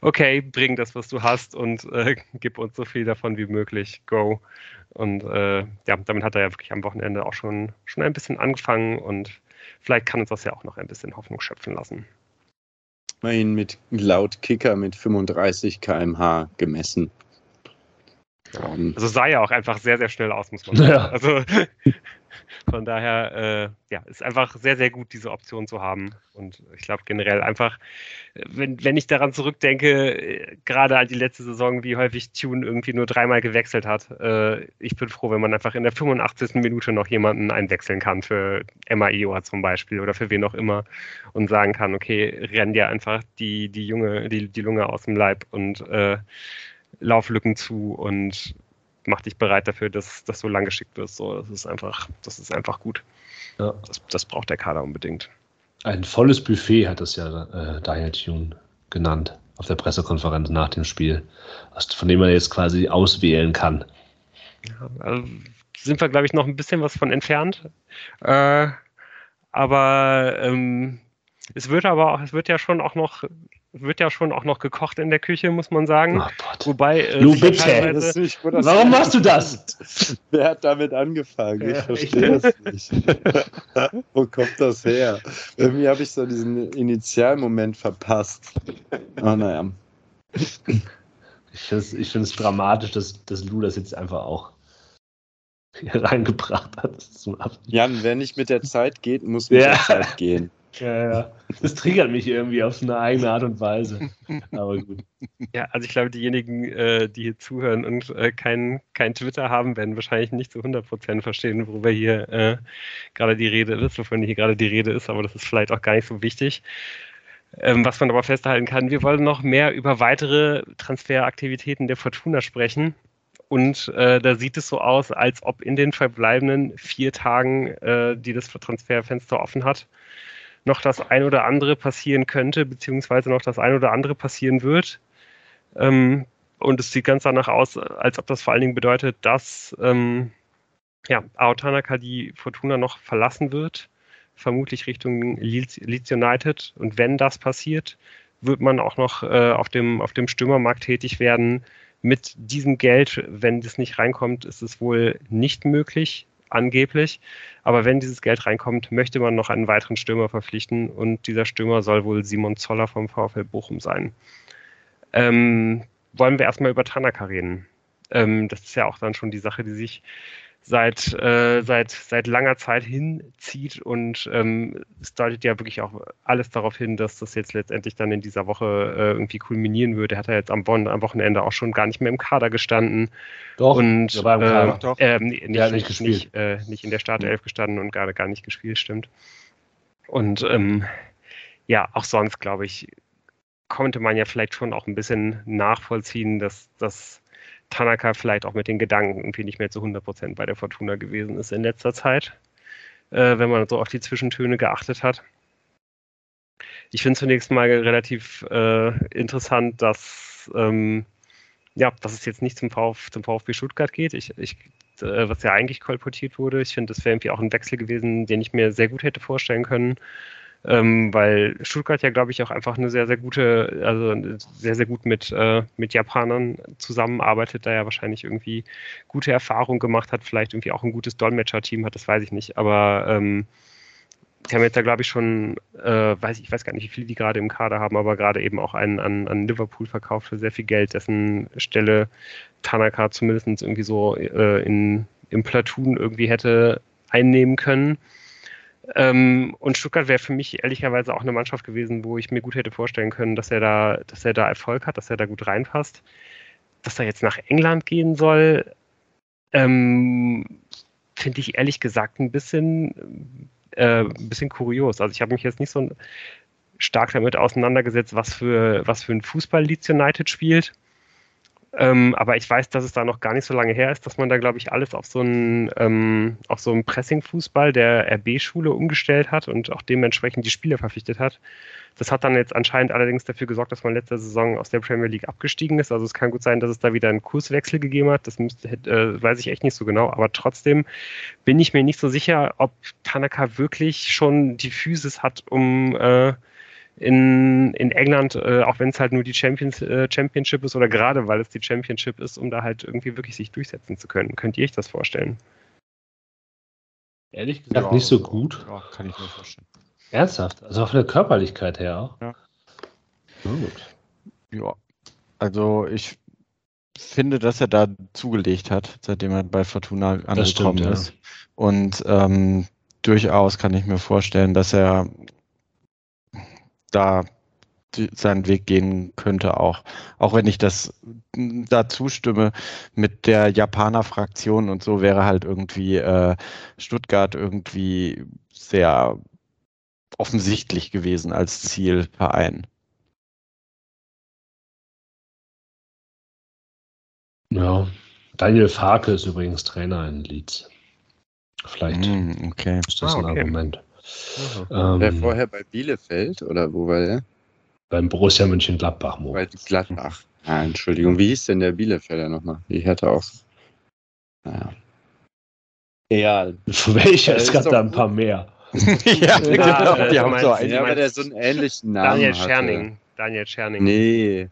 okay, bring das, was du hast und äh, gib uns so viel davon wie möglich. Go. Und äh, ja, damit hat er ja wirklich am Wochenende auch schon, schon ein bisschen angefangen und vielleicht kann uns das ja auch noch ein bisschen Hoffnung schöpfen lassen. Immerhin mit laut Kicker mit 35 km/h gemessen. Also sah ja auch einfach sehr, sehr schnell aus, muss man sagen. Ja. Also von daher, äh, ja, ist einfach sehr, sehr gut, diese Option zu haben. Und ich glaube generell einfach, wenn, wenn ich daran zurückdenke, äh, gerade an die letzte Saison, wie häufig Tune irgendwie nur dreimal gewechselt hat. Äh, ich bin froh, wenn man einfach in der 85. Minute noch jemanden einwechseln kann für Emma Ioa zum Beispiel oder für wen auch immer und sagen kann, okay, renn dir einfach die, die Junge, die, die Lunge aus dem Leib und äh, Lauflücken zu und mach dich bereit dafür, dass, dass du lang geschickt wirst. So, das ist einfach, das ist einfach gut. Ja. Das, das braucht der Kader unbedingt. Ein volles Buffet hat es ja äh, Daniel Thune genannt auf der Pressekonferenz nach dem Spiel, von dem man jetzt quasi auswählen kann. Ja, also sind wir, glaube ich, noch ein bisschen was von entfernt. Äh, aber ähm, es wird aber auch, es wird ja schon auch noch wird ja schon auch noch gekocht in der Küche, muss man sagen. Oh Wobei, äh, Lu, bitte. Nicht, Warum machst du das? Wer hat damit angefangen? Ja, ich verstehe es nicht. wo kommt das her? Irgendwie habe ich so diesen Initialmoment verpasst. Oh, naja. Ich finde es ich dramatisch, dass, dass Lu das jetzt einfach auch hier reingebracht hat. Jan, wer nicht mit der Zeit geht, muss mit ja. der Zeit gehen. Ja, ja. Das triggert mich irgendwie auf so eine eigene Art und Weise. Aber gut. Ja, also ich glaube, diejenigen, äh, die hier zuhören und äh, kein, kein Twitter haben, werden wahrscheinlich nicht zu 100% verstehen, worüber hier äh, gerade die Rede ist, wovon hier gerade die Rede ist, aber das ist vielleicht auch gar nicht so wichtig. Ähm, was man aber festhalten kann, wir wollen noch mehr über weitere Transferaktivitäten der Fortuna sprechen. Und äh, da sieht es so aus, als ob in den verbleibenden vier Tagen, äh, die das Transferfenster offen hat, noch das ein oder andere passieren könnte, beziehungsweise noch das ein oder andere passieren wird. Ähm, und es sieht ganz danach aus, als ob das vor allen Dingen bedeutet, dass ähm, ja, Aotanaka die Fortuna noch verlassen wird, vermutlich Richtung Leeds, United. Und wenn das passiert, wird man auch noch äh, auf, dem, auf dem Stürmermarkt tätig werden. Mit diesem Geld, wenn das nicht reinkommt, ist es wohl nicht möglich, angeblich. Aber wenn dieses Geld reinkommt, möchte man noch einen weiteren Stürmer verpflichten und dieser Stürmer soll wohl Simon Zoller vom VfL Bochum sein. Ähm, wollen wir erstmal über Tanaka reden. Ähm, das ist ja auch dann schon die Sache, die sich seit, äh, seit, seit langer Zeit hinzieht und ähm, es deutet ja wirklich auch alles darauf hin, dass das jetzt letztendlich dann in dieser Woche äh, irgendwie kulminieren würde. Hat er jetzt am, Bonn, am Wochenende auch schon gar nicht mehr im Kader gestanden. Doch, und, er war im Kader. Äh, doch. Äh, nicht, nicht, nicht, nicht, äh, nicht, in der Startelf gestanden und gerade gar nicht gespielt, stimmt. Und ähm, ja, auch sonst, glaube ich, konnte man ja vielleicht schon auch ein bisschen nachvollziehen, dass das Tanaka vielleicht auch mit den Gedanken irgendwie nicht mehr zu 100% bei der Fortuna gewesen ist in letzter Zeit, äh, wenn man so auf die Zwischentöne geachtet hat. Ich finde zunächst mal relativ äh, interessant, dass, ähm, ja, dass es jetzt nicht zum, Vf zum VfB Stuttgart geht. Ich, ich, äh, was ja eigentlich kolportiert wurde. Ich finde, das wäre irgendwie auch ein Wechsel gewesen, den ich mir sehr gut hätte vorstellen können ähm, weil Stuttgart ja, glaube ich, auch einfach eine sehr, sehr gute, also sehr, sehr gut mit, äh, mit Japanern zusammenarbeitet, da ja wahrscheinlich irgendwie gute Erfahrungen gemacht hat, vielleicht irgendwie auch ein gutes Dolmetscher-Team hat, das weiß ich nicht, aber ähm, die haben jetzt da, glaube ich, schon, äh, weiß ich, weiß gar nicht, wie viele die gerade im Kader haben, aber gerade eben auch einen an, an Liverpool verkauft für sehr viel Geld, dessen Stelle Tanaka zumindest irgendwie so äh, in, im Platoon irgendwie hätte einnehmen können. Ähm, und Stuttgart wäre für mich ehrlicherweise auch eine Mannschaft gewesen, wo ich mir gut hätte vorstellen können, dass er da, dass er da Erfolg hat, dass er da gut reinpasst. dass er jetzt nach England gehen soll, ähm, finde ich ehrlich gesagt ein bisschen, äh, ein bisschen kurios. Also ich habe mich jetzt nicht so stark damit auseinandergesetzt, was für, was für ein Fußball Leeds United spielt. Ähm, aber ich weiß, dass es da noch gar nicht so lange her ist, dass man da, glaube ich, alles auf so einen, ähm, so einen Pressing-Fußball der RB-Schule umgestellt hat und auch dementsprechend die Spieler verpflichtet hat. Das hat dann jetzt anscheinend allerdings dafür gesorgt, dass man letzte Saison aus der Premier League abgestiegen ist. Also es kann gut sein, dass es da wieder einen Kurswechsel gegeben hat. Das müsste, äh, weiß ich echt nicht so genau. Aber trotzdem bin ich mir nicht so sicher, ob Tanaka wirklich schon die Physis hat, um äh, in, in England, äh, auch wenn es halt nur die Champions, äh, Championship ist oder gerade weil es die Championship ist, um da halt irgendwie wirklich sich durchsetzen zu können. Könnt ihr euch das vorstellen? Ehrlich gesagt, ja, nicht so gut. Ja, kann ich mir vorstellen. Ernsthaft? Also von der Körperlichkeit her auch? Ja. Gut. Ja. Also ich finde, dass er da zugelegt hat, seitdem er bei Fortuna angekommen stimmt, ist. Ja. Und ähm, durchaus kann ich mir vorstellen, dass er da seinen Weg gehen könnte auch. Auch wenn ich das da zustimme mit der Japaner-Fraktion und so wäre halt irgendwie äh, Stuttgart irgendwie sehr offensichtlich gewesen als Zielverein. Ja, Daniel Farke ist übrigens Trainer in Leeds. Vielleicht mm, okay. ist das ah, okay. ein Argument. Ähm, der vorher bei Bielefeld oder wo war der? Beim Borussia Mönchengladbach. Bei Gladbach. Ah, Entschuldigung, wie hieß denn der Bielefelder nochmal? Die hätte auch. Naja. Ja. Für welcher? Es gab da ein paar mehr. ja, genau. Die haben so einen. Ja, aber der so einen ähnlichen Namen Daniel Scherning. Daniel Scherning. Nee.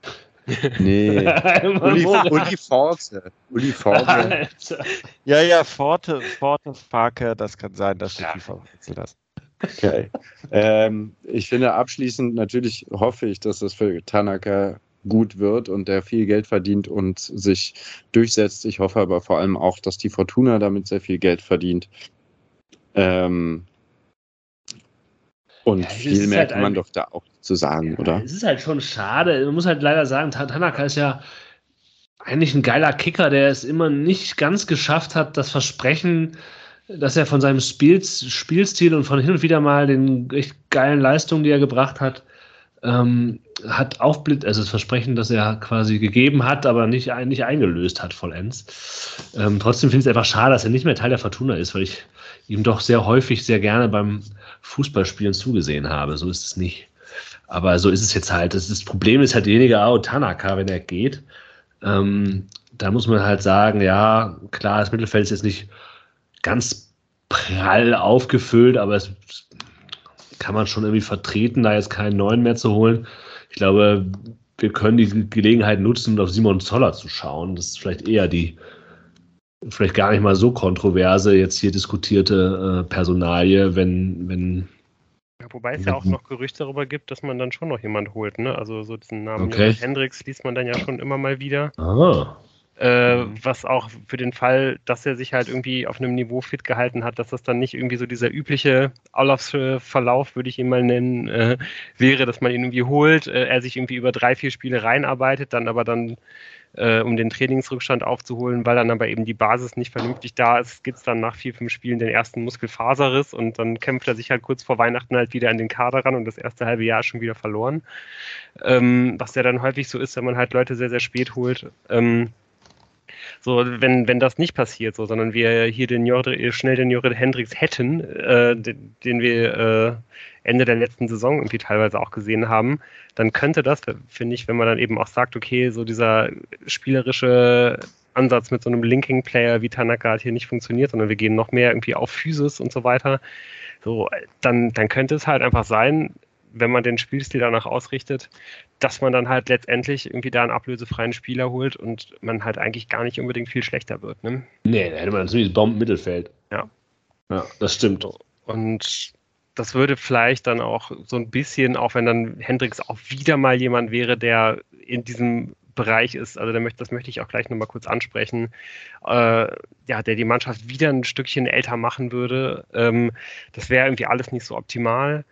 Nee. Uli, Uli Forte. Uli Forte. ja, ja, Forte, Forte Parker, das kann sein, dass du ja. die verwechselt hast. Okay. ähm, ich finde abschließend natürlich hoffe ich, dass das für Tanaka gut wird und der viel Geld verdient und sich durchsetzt. Ich hoffe aber vor allem auch, dass die Fortuna damit sehr viel Geld verdient. Ähm, und ja, viel mehr halt kann man doch da auch zu sagen, ja, oder? Es ist halt schon schade. Man muss halt leider sagen, Tanaka ist ja eigentlich ein geiler Kicker, der es immer nicht ganz geschafft hat, das Versprechen dass er von seinem Spiels, Spielstil und von hin und wieder mal den echt geilen Leistungen, die er gebracht hat, ähm, hat aufblit, also das Versprechen, das er quasi gegeben hat, aber nicht, nicht eingelöst hat vollends. Ähm, trotzdem finde ich es einfach schade, dass er nicht mehr Teil der Fortuna ist, weil ich ihm doch sehr häufig sehr gerne beim Fußballspielen zugesehen habe. So ist es nicht. Aber so ist es jetzt halt. Das, das Problem ist halt weniger oh, Tanaka, wenn er geht. Ähm, da muss man halt sagen, ja, klar, das Mittelfeld ist jetzt nicht ganz prall aufgefüllt, aber es kann man schon irgendwie vertreten, da jetzt keinen neuen mehr zu holen. Ich glaube, wir können die Gelegenheit nutzen, auf Simon Zoller zu schauen. Das ist vielleicht eher die, vielleicht gar nicht mal so kontroverse, jetzt hier diskutierte äh, Personalie, wenn, wenn ja, wobei es ja auch noch Gerüchte darüber gibt, dass man dann schon noch jemand holt, ne? Also so diesen Namen okay. Hendricks liest man dann ja schon immer mal wieder. Ah. Äh, mhm. was auch für den Fall, dass er sich halt irgendwie auf einem Niveau fit gehalten hat, dass das dann nicht irgendwie so dieser übliche Olafs-Verlauf, würde ich ihn mal nennen, äh, wäre, dass man ihn irgendwie holt, äh, er sich irgendwie über drei, vier Spiele reinarbeitet, dann aber dann, äh, um den Trainingsrückstand aufzuholen, weil dann aber eben die Basis nicht vernünftig da ist, gibt es dann nach vier, fünf Spielen den ersten Muskelfaserriss und dann kämpft er sich halt kurz vor Weihnachten halt wieder an den Kader ran und das erste halbe Jahr schon wieder verloren. Ähm, was ja dann häufig so ist, wenn man halt Leute sehr, sehr spät holt. Ähm, so, wenn, wenn das nicht passiert, so, sondern wir hier den Jordi, schnell den Jordi Hendricks hätten, äh, den, den, wir äh, Ende der letzten Saison irgendwie teilweise auch gesehen haben, dann könnte das, finde ich, wenn man dann eben auch sagt, okay, so dieser spielerische Ansatz mit so einem Linking-Player wie Tanaka hat hier nicht funktioniert, sondern wir gehen noch mehr irgendwie auf Physis und so weiter. So, dann, dann könnte es halt einfach sein, wenn man den Spielstil danach ausrichtet, dass man dann halt letztendlich irgendwie da einen ablösefreien Spieler holt und man halt eigentlich gar nicht unbedingt viel schlechter wird. Ne? Nee, da hätte man natürlich Bombenmittelfeld. Ja. Ja, das stimmt. Und das würde vielleicht dann auch so ein bisschen, auch wenn dann Hendricks auch wieder mal jemand wäre, der in diesem Bereich ist, also möchte, das möchte ich auch gleich nochmal kurz ansprechen, äh, ja, der die Mannschaft wieder ein Stückchen älter machen würde. Ähm, das wäre irgendwie alles nicht so optimal.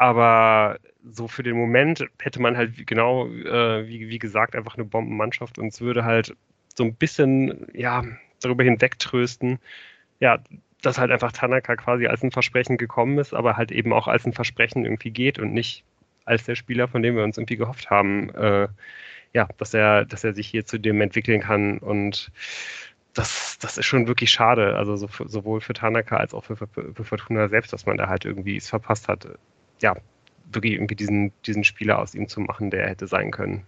Aber so für den Moment hätte man halt genau, äh, wie, wie gesagt, einfach eine Bombenmannschaft und es würde halt so ein bisschen, ja, darüber hinwegtrösten, ja, dass halt einfach Tanaka quasi als ein Versprechen gekommen ist, aber halt eben auch als ein Versprechen irgendwie geht und nicht als der Spieler, von dem wir uns irgendwie gehofft haben, äh, ja, dass er, dass er sich hier zu dem entwickeln kann. Und das, das ist schon wirklich schade, also so, sowohl für Tanaka als auch für, für, für Fortuna selbst, dass man da halt irgendwie es verpasst hat, ja, wirklich irgendwie diesen, diesen Spieler aus ihm zu machen, der er hätte sein können.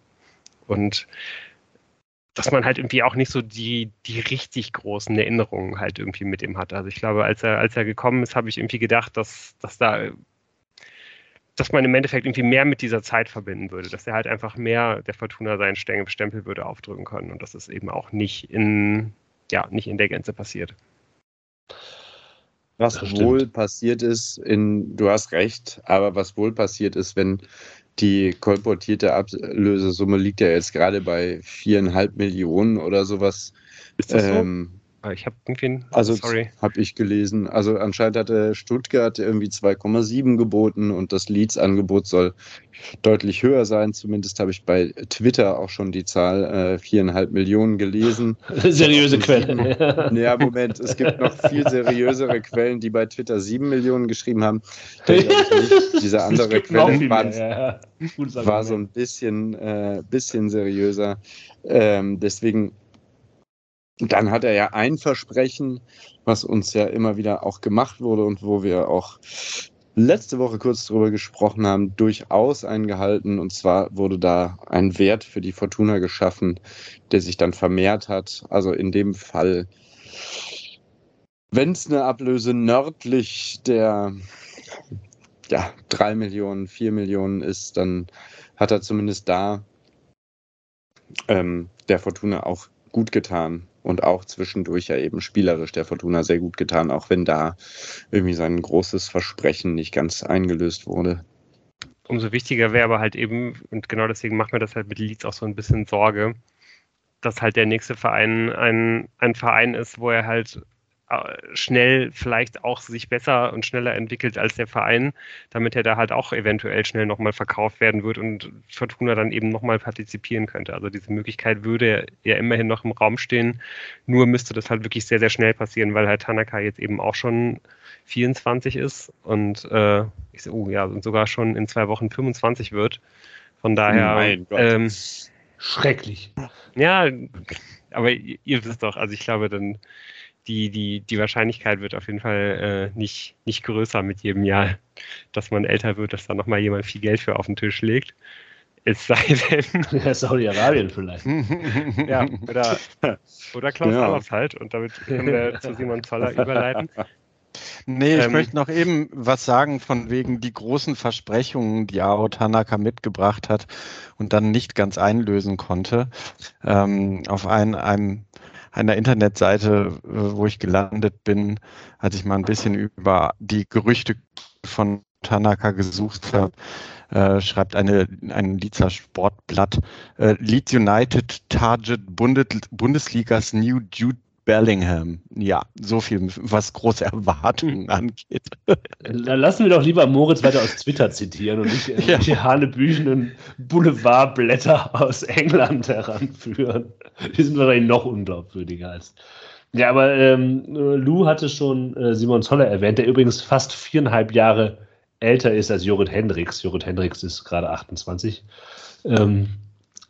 Und dass man halt irgendwie auch nicht so die, die richtig großen Erinnerungen halt irgendwie mit ihm hat. Also ich glaube, als er, als er gekommen ist, habe ich irgendwie gedacht, dass, dass da dass man im Endeffekt irgendwie mehr mit dieser Zeit verbinden würde, dass er halt einfach mehr der Fortuna seinen Stempel würde aufdrücken können. Und das ist eben auch nicht in, ja, nicht in der Gänze passiert. Was wohl passiert ist, in, du hast recht, aber was wohl passiert ist, wenn die kolportierte Ablösesumme liegt ja jetzt gerade bei viereinhalb Millionen oder sowas. Ist das ähm, so? Ah, ich habe irgendwie. Also, habe ich gelesen. Also, anscheinend hatte Stuttgart irgendwie 2,7 geboten und das Leads-Angebot soll deutlich höher sein. Zumindest habe ich bei Twitter auch schon die Zahl viereinhalb äh, Millionen gelesen. Seriöse Quelle. Ja, Moment. Es gibt noch viel seriösere Quellen, die bei Twitter 7 Millionen geschrieben haben. Diese andere Quelle war, ja, ja. war so ein bisschen, äh, bisschen seriöser. Ähm, deswegen dann hat er ja ein Versprechen, was uns ja immer wieder auch gemacht wurde und wo wir auch letzte Woche kurz darüber gesprochen haben, durchaus eingehalten. Und zwar wurde da ein Wert für die Fortuna geschaffen, der sich dann vermehrt hat. Also in dem Fall, wenn es eine Ablöse nördlich der ja, 3 Millionen, 4 Millionen ist, dann hat er zumindest da ähm, der Fortuna auch gut getan und auch zwischendurch ja eben spielerisch der Fortuna sehr gut getan, auch wenn da irgendwie sein großes Versprechen nicht ganz eingelöst wurde. Umso wichtiger wäre aber halt eben, und genau deswegen macht mir das halt mit Leeds auch so ein bisschen Sorge, dass halt der nächste Verein ein, ein Verein ist, wo er halt schnell vielleicht auch sich besser und schneller entwickelt als der Verein, damit er da halt auch eventuell schnell nochmal verkauft werden wird und Fortuna dann eben nochmal partizipieren könnte. Also diese Möglichkeit würde ja immerhin noch im Raum stehen, nur müsste das halt wirklich sehr, sehr schnell passieren, weil halt Tanaka jetzt eben auch schon 24 ist und äh, ich so, oh, ja, und sogar schon in zwei Wochen 25 wird. Von daher. Mein Gott. Ähm, Schrecklich. Ja, aber ihr, ihr wisst doch, also ich glaube, dann die, die, die Wahrscheinlichkeit wird auf jeden Fall äh, nicht, nicht größer mit jedem Jahr, dass man älter wird, dass da nochmal jemand viel Geld für auf den Tisch legt. Es sei denn. Ja, Saudi-Arabien vielleicht. ja, oder, oder Klaus ja. Allers halt. Und damit können wir zu Simon Zoller überleiten. Nee, ich ähm, möchte noch eben was sagen von wegen die großen Versprechungen, die Ao Tanaka mitgebracht hat und dann nicht ganz einlösen konnte. Ähm, auf ein, einem einer Internetseite, äh, wo ich gelandet bin, als ich mal ein bisschen über die Gerüchte von Tanaka gesucht. Habe, äh, schreibt eine, ein Leedser Sportblatt, äh, Leeds United target Bundes Bundesligas New Bellingham. Ja, so viel, was große Erwartungen angeht. Dann lassen wir doch lieber Moritz weiter aus Twitter zitieren und nicht irgendwelche ja. hanebüchenen Boulevardblätter aus England heranführen. Die sind wahrscheinlich noch unglaubwürdiger als. Ja, aber ähm, Lou hatte schon äh, Simon Zoller erwähnt, der übrigens fast viereinhalb Jahre älter ist als Jorrit Hendricks. Jorrit Hendricks ist gerade 28. Ähm,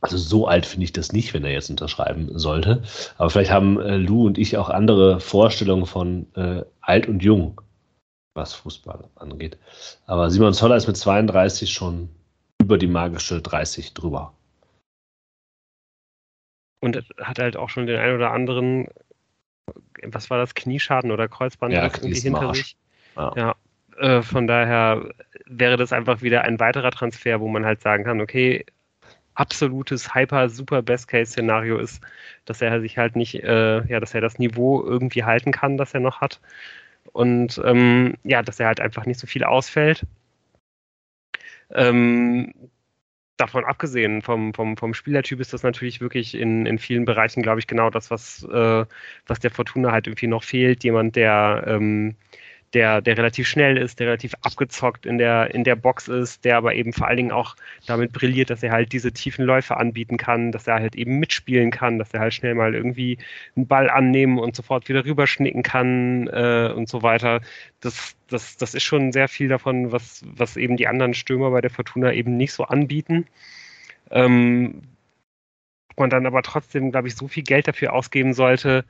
also so alt finde ich das nicht, wenn er jetzt unterschreiben sollte. Aber vielleicht haben äh, Lou und ich auch andere Vorstellungen von äh, alt und jung, was Fußball angeht. Aber Simon Zoller ist mit 32 schon über die magische 30 drüber. Und hat halt auch schon den einen oder anderen, was war das, Knieschaden oder Kreuzband ja, irgendwie hinter sich. Ja. ja. Äh, von daher wäre das einfach wieder ein weiterer Transfer, wo man halt sagen kann, okay, absolutes hyper super Best Case Szenario ist, dass er sich halt nicht, äh, ja, dass er das Niveau irgendwie halten kann, das er noch hat und ähm, ja, dass er halt einfach nicht so viel ausfällt. Ähm, davon abgesehen, vom, vom, vom Spielertyp ist das natürlich wirklich in, in vielen Bereichen, glaube ich, genau das, was, äh, was der Fortuna halt irgendwie noch fehlt. Jemand, der, ähm, der, der relativ schnell ist, der relativ abgezockt in der, in der Box ist, der aber eben vor allen Dingen auch damit brilliert, dass er halt diese tiefen Läufe anbieten kann, dass er halt eben mitspielen kann, dass er halt schnell mal irgendwie einen Ball annehmen und sofort wieder rüberschnicken kann äh, und so weiter. Das, das, das ist schon sehr viel davon, was, was eben die anderen Stürmer bei der Fortuna eben nicht so anbieten. Ähm, man dann aber trotzdem, glaube ich, so viel Geld dafür ausgeben sollte,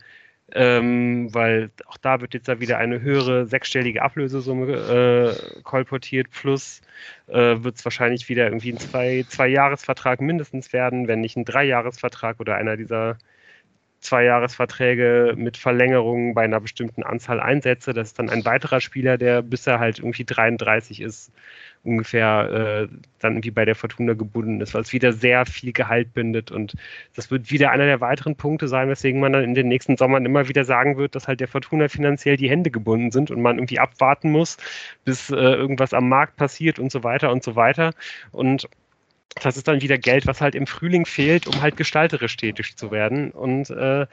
ähm, weil auch da wird jetzt da wieder eine höhere sechsstellige Ablösesumme äh, kolportiert, plus äh, wird es wahrscheinlich wieder irgendwie ein zwei, zwei Jahresvertrag mindestens werden, wenn nicht ein Dreijahresvertrag oder einer dieser Zweijahresverträge mit Verlängerungen bei einer bestimmten Anzahl Einsätze. Das ist dann ein weiterer Spieler, der bis er halt irgendwie 33 ist, ungefähr äh, dann irgendwie bei der Fortuna gebunden ist, weil es wieder sehr viel Gehalt bindet. Und das wird wieder einer der weiteren Punkte sein, weswegen man dann in den nächsten Sommern immer wieder sagen wird, dass halt der Fortuna finanziell die Hände gebunden sind und man irgendwie abwarten muss, bis äh, irgendwas am Markt passiert und so weiter und so weiter. Und das ist dann wieder Geld, was halt im Frühling fehlt, um halt gestalterisch tätig zu werden. Und äh,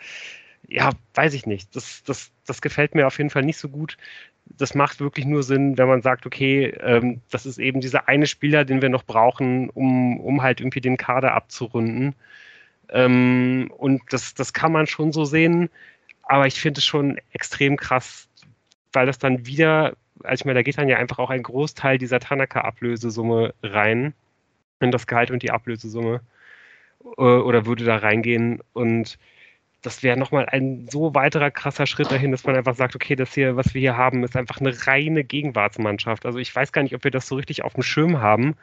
ja, weiß ich nicht. Das, das, das gefällt mir auf jeden Fall nicht so gut. Das macht wirklich nur Sinn, wenn man sagt, okay, ähm, das ist eben dieser eine Spieler, den wir noch brauchen, um, um halt irgendwie den Kader abzurunden. Ähm, und das, das kann man schon so sehen. Aber ich finde es schon extrem krass, weil das dann wieder, also ich meine, da geht dann ja einfach auch ein Großteil dieser Tanaka-Ablösesumme rein in das Gehalt und die Ablösesumme äh, oder würde da reingehen und das wäre nochmal ein so weiterer krasser Schritt dahin, dass man einfach sagt, okay, das hier, was wir hier haben, ist einfach eine reine Gegenwartsmannschaft. Also ich weiß gar nicht, ob wir das so richtig auf dem Schirm haben,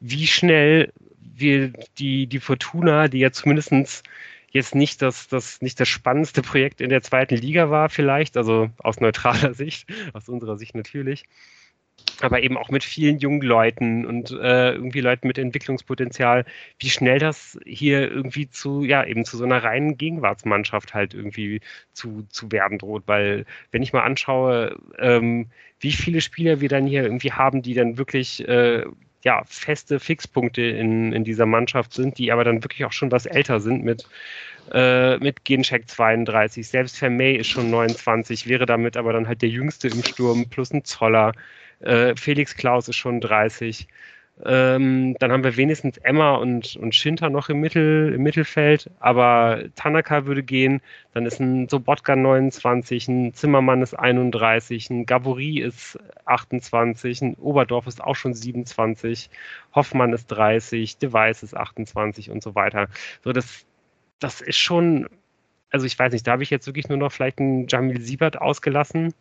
wie schnell wir die, die Fortuna, die ja zumindest jetzt nicht das, das, nicht das spannendste Projekt in der zweiten Liga war, vielleicht, also aus neutraler Sicht, aus unserer Sicht natürlich, aber eben auch mit vielen jungen Leuten und äh, irgendwie Leuten mit Entwicklungspotenzial, wie schnell das hier irgendwie zu, ja, eben zu so einer reinen Gegenwartsmannschaft halt irgendwie zu, zu werden droht. Weil, wenn ich mal anschaue, ähm, wie viele Spieler wir dann hier irgendwie haben, die dann wirklich äh, ja, feste Fixpunkte in, in dieser Mannschaft sind, die aber dann wirklich auch schon was älter sind mit, äh, mit Gencheck 32. Selbst Vermey ist schon 29, wäre damit aber dann halt der Jüngste im Sturm plus ein Zoller. Äh, Felix Klaus ist schon 30. Ähm, dann haben wir wenigstens Emma und, und Schinter noch im, Mittel, im Mittelfeld, aber Tanaka würde gehen, dann ist ein Sobotka 29, ein Zimmermann ist 31, ein Gabori ist 28, ein Oberdorf ist auch schon 27, Hoffmann ist 30, Device ist 28 und so weiter. So, das, das ist schon, also ich weiß nicht, da habe ich jetzt wirklich nur noch vielleicht einen Jamil Siebert ausgelassen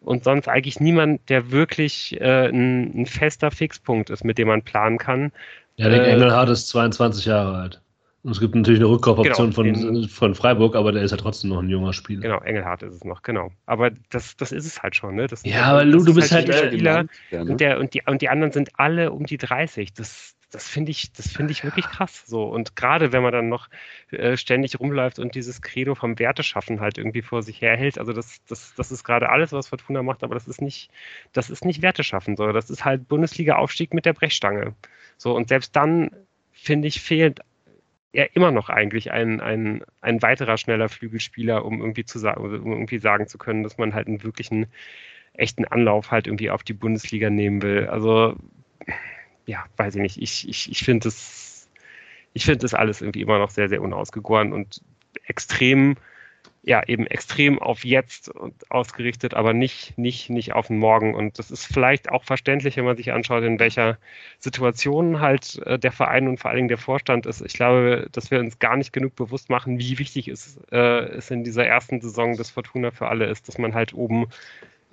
und sonst eigentlich niemand, der wirklich äh, ein, ein, fester Fixpunkt ist, mit dem man planen kann. Ja, der äh, Engelhardt ist 22 Jahre alt. Und es gibt natürlich eine Rückkaufoption genau, von, von Freiburg, aber der ist ja trotzdem noch ein junger Spieler. Genau, Engelhardt ist es noch, genau. Aber das, das ist es halt schon, ne? Das, ja, aber du, du bist halt, halt Spieler ja, ne? und, der, und, die, und die anderen sind alle um die 30. Das, das finde ich, das finde ich wirklich krass. So. Und gerade wenn man dann noch äh, ständig rumläuft und dieses Credo vom Werteschaffen halt irgendwie vor sich herhält, also das, das, das ist gerade alles, was Fortuna macht, aber das ist nicht, das ist nicht Werteschaffen, so. Das ist halt Bundesliga-Aufstieg mit der Brechstange. So, und selbst dann, finde ich, fehlt ja immer noch eigentlich ein, ein, ein weiterer schneller Flügelspieler, um irgendwie zu sagen, um irgendwie sagen zu können, dass man halt einen wirklichen echten Anlauf halt irgendwie auf die Bundesliga nehmen will. Also ja, weiß ich nicht, ich, ich, ich finde das, ich das alles irgendwie immer noch sehr, sehr unausgegoren und extrem, ja, eben extrem auf jetzt ausgerichtet, aber nicht, nicht, nicht auf den Morgen. Und das ist vielleicht auch verständlich, wenn man sich anschaut, in welcher Situation halt äh, der Verein und vor allen Dingen der Vorstand ist. Ich glaube, dass wir uns gar nicht genug bewusst machen, wie wichtig es, äh, es in dieser ersten Saison des Fortuna für alle ist, dass man halt oben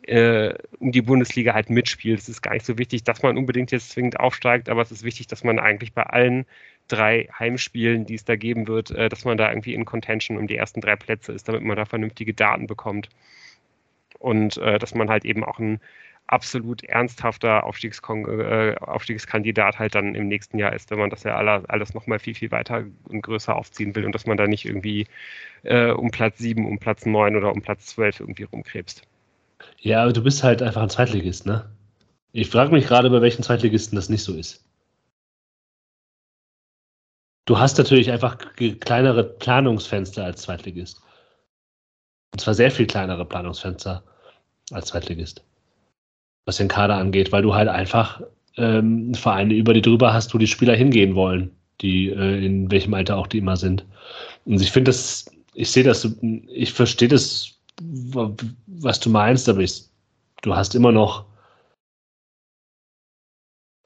äh, um die Bundesliga halt mitspielt. Es ist gar nicht so wichtig, dass man unbedingt jetzt zwingend aufsteigt, aber es ist wichtig, dass man eigentlich bei allen drei Heimspielen, die es da geben wird, äh, dass man da irgendwie in Contention um die ersten drei Plätze ist, damit man da vernünftige Daten bekommt. Und äh, dass man halt eben auch ein absolut ernsthafter äh, Aufstiegskandidat halt dann im nächsten Jahr ist, wenn man das ja alles, alles nochmal viel, viel weiter und größer aufziehen will und dass man da nicht irgendwie äh, um Platz 7, um Platz 9 oder um Platz 12 irgendwie rumkrebst. Ja, aber du bist halt einfach ein Zweitligist, ne? Ich frage mich gerade, bei welchen Zweitligisten das nicht so ist. Du hast natürlich einfach kleinere Planungsfenster als Zweitligist. Und zwar sehr viel kleinere Planungsfenster. als Zweitligist. Was den Kader angeht, weil du halt einfach ähm, Vereine über die drüber hast, wo die Spieler hingehen wollen, die äh, in welchem Alter auch die immer sind. Und ich finde das, ich sehe das, ich verstehe das, was du meinst, aber ich, du hast immer noch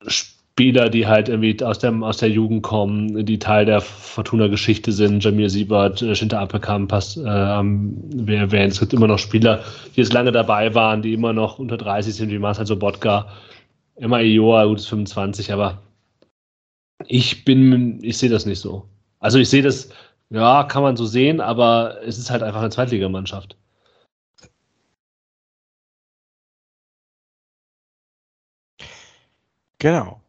Spieler, die halt irgendwie aus der, aus der Jugend kommen, die Teil der Fortuna-Geschichte sind. Jamir Siebert, äh, Shinta Appelkamp, passt, äh, wir erwähnen. Es gibt immer noch Spieler, die jetzt lange dabei waren, die immer noch unter 30 sind, wie Marcel Sobotka. Immer Ioa, gut ist 25, aber ich bin, ich sehe das nicht so. Also ich sehe das, ja, kann man so sehen, aber es ist halt einfach eine Zweitligamannschaft. Genau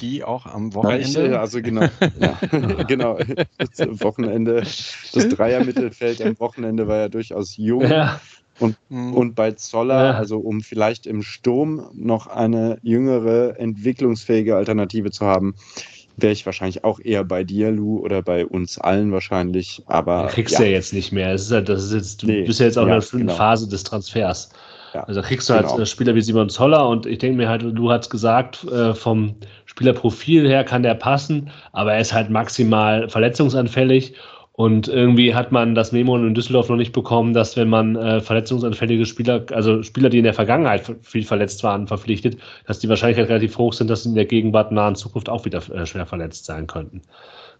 die auch am Wochenende. Ja, ich, also genau, ja, genau. Das Wochenende, das Dreier-Mittelfeld am Wochenende war ja durchaus jung. Ja. Und, mhm. und bei Zoller, ja. also um vielleicht im Sturm noch eine jüngere, entwicklungsfähige Alternative zu haben, wäre ich wahrscheinlich auch eher bei dir, Lou, oder bei uns allen wahrscheinlich. Aber du kriegst ja. ja jetzt nicht mehr. Das ist halt, das ist jetzt, du nee, bist ja jetzt auch ja, in der genau. Phase des Transfers. Ja, also kriegst du halt genau. halt Spieler wie Simon Zoller und ich denke mir halt, du hast gesagt, äh, vom Spielerprofil her kann der passen, aber er ist halt maximal verletzungsanfällig. Und irgendwie hat man das Memo in Düsseldorf noch nicht bekommen, dass wenn man äh, verletzungsanfällige Spieler, also Spieler, die in der Vergangenheit viel verletzt waren, verpflichtet, dass die Wahrscheinlichkeit relativ hoch sind, dass sie in der Gegenwart nahen Zukunft auch wieder äh, schwer verletzt sein könnten.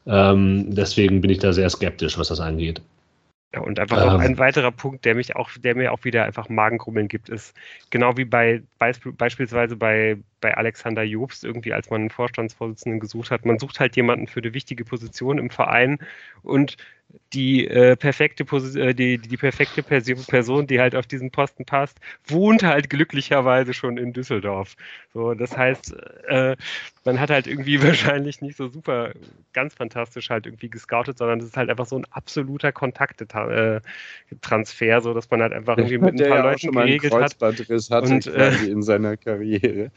Ähm, deswegen bin ich da sehr skeptisch, was das angeht. Ja, und einfach ähm. auch ein weiterer Punkt, der mich auch, der mir auch wieder einfach Magengrummeln gibt, ist genau wie bei beispielsweise bei, bei Alexander Jobst, irgendwie, als man einen Vorstandsvorsitzenden gesucht hat. Man sucht halt jemanden für eine wichtige Position im Verein und die äh, perfekte äh, die, die perfekte Person, die halt auf diesen Posten passt, wohnt halt glücklicherweise schon in Düsseldorf. So, das heißt, äh, man hat halt irgendwie wahrscheinlich nicht so super ganz fantastisch halt irgendwie gescoutet, sondern es ist halt einfach so ein absoluter Kontaktetransfer, so dass man halt einfach irgendwie mit ein paar ja Leuten geregelt hat. hat und, äh, in seiner Karriere.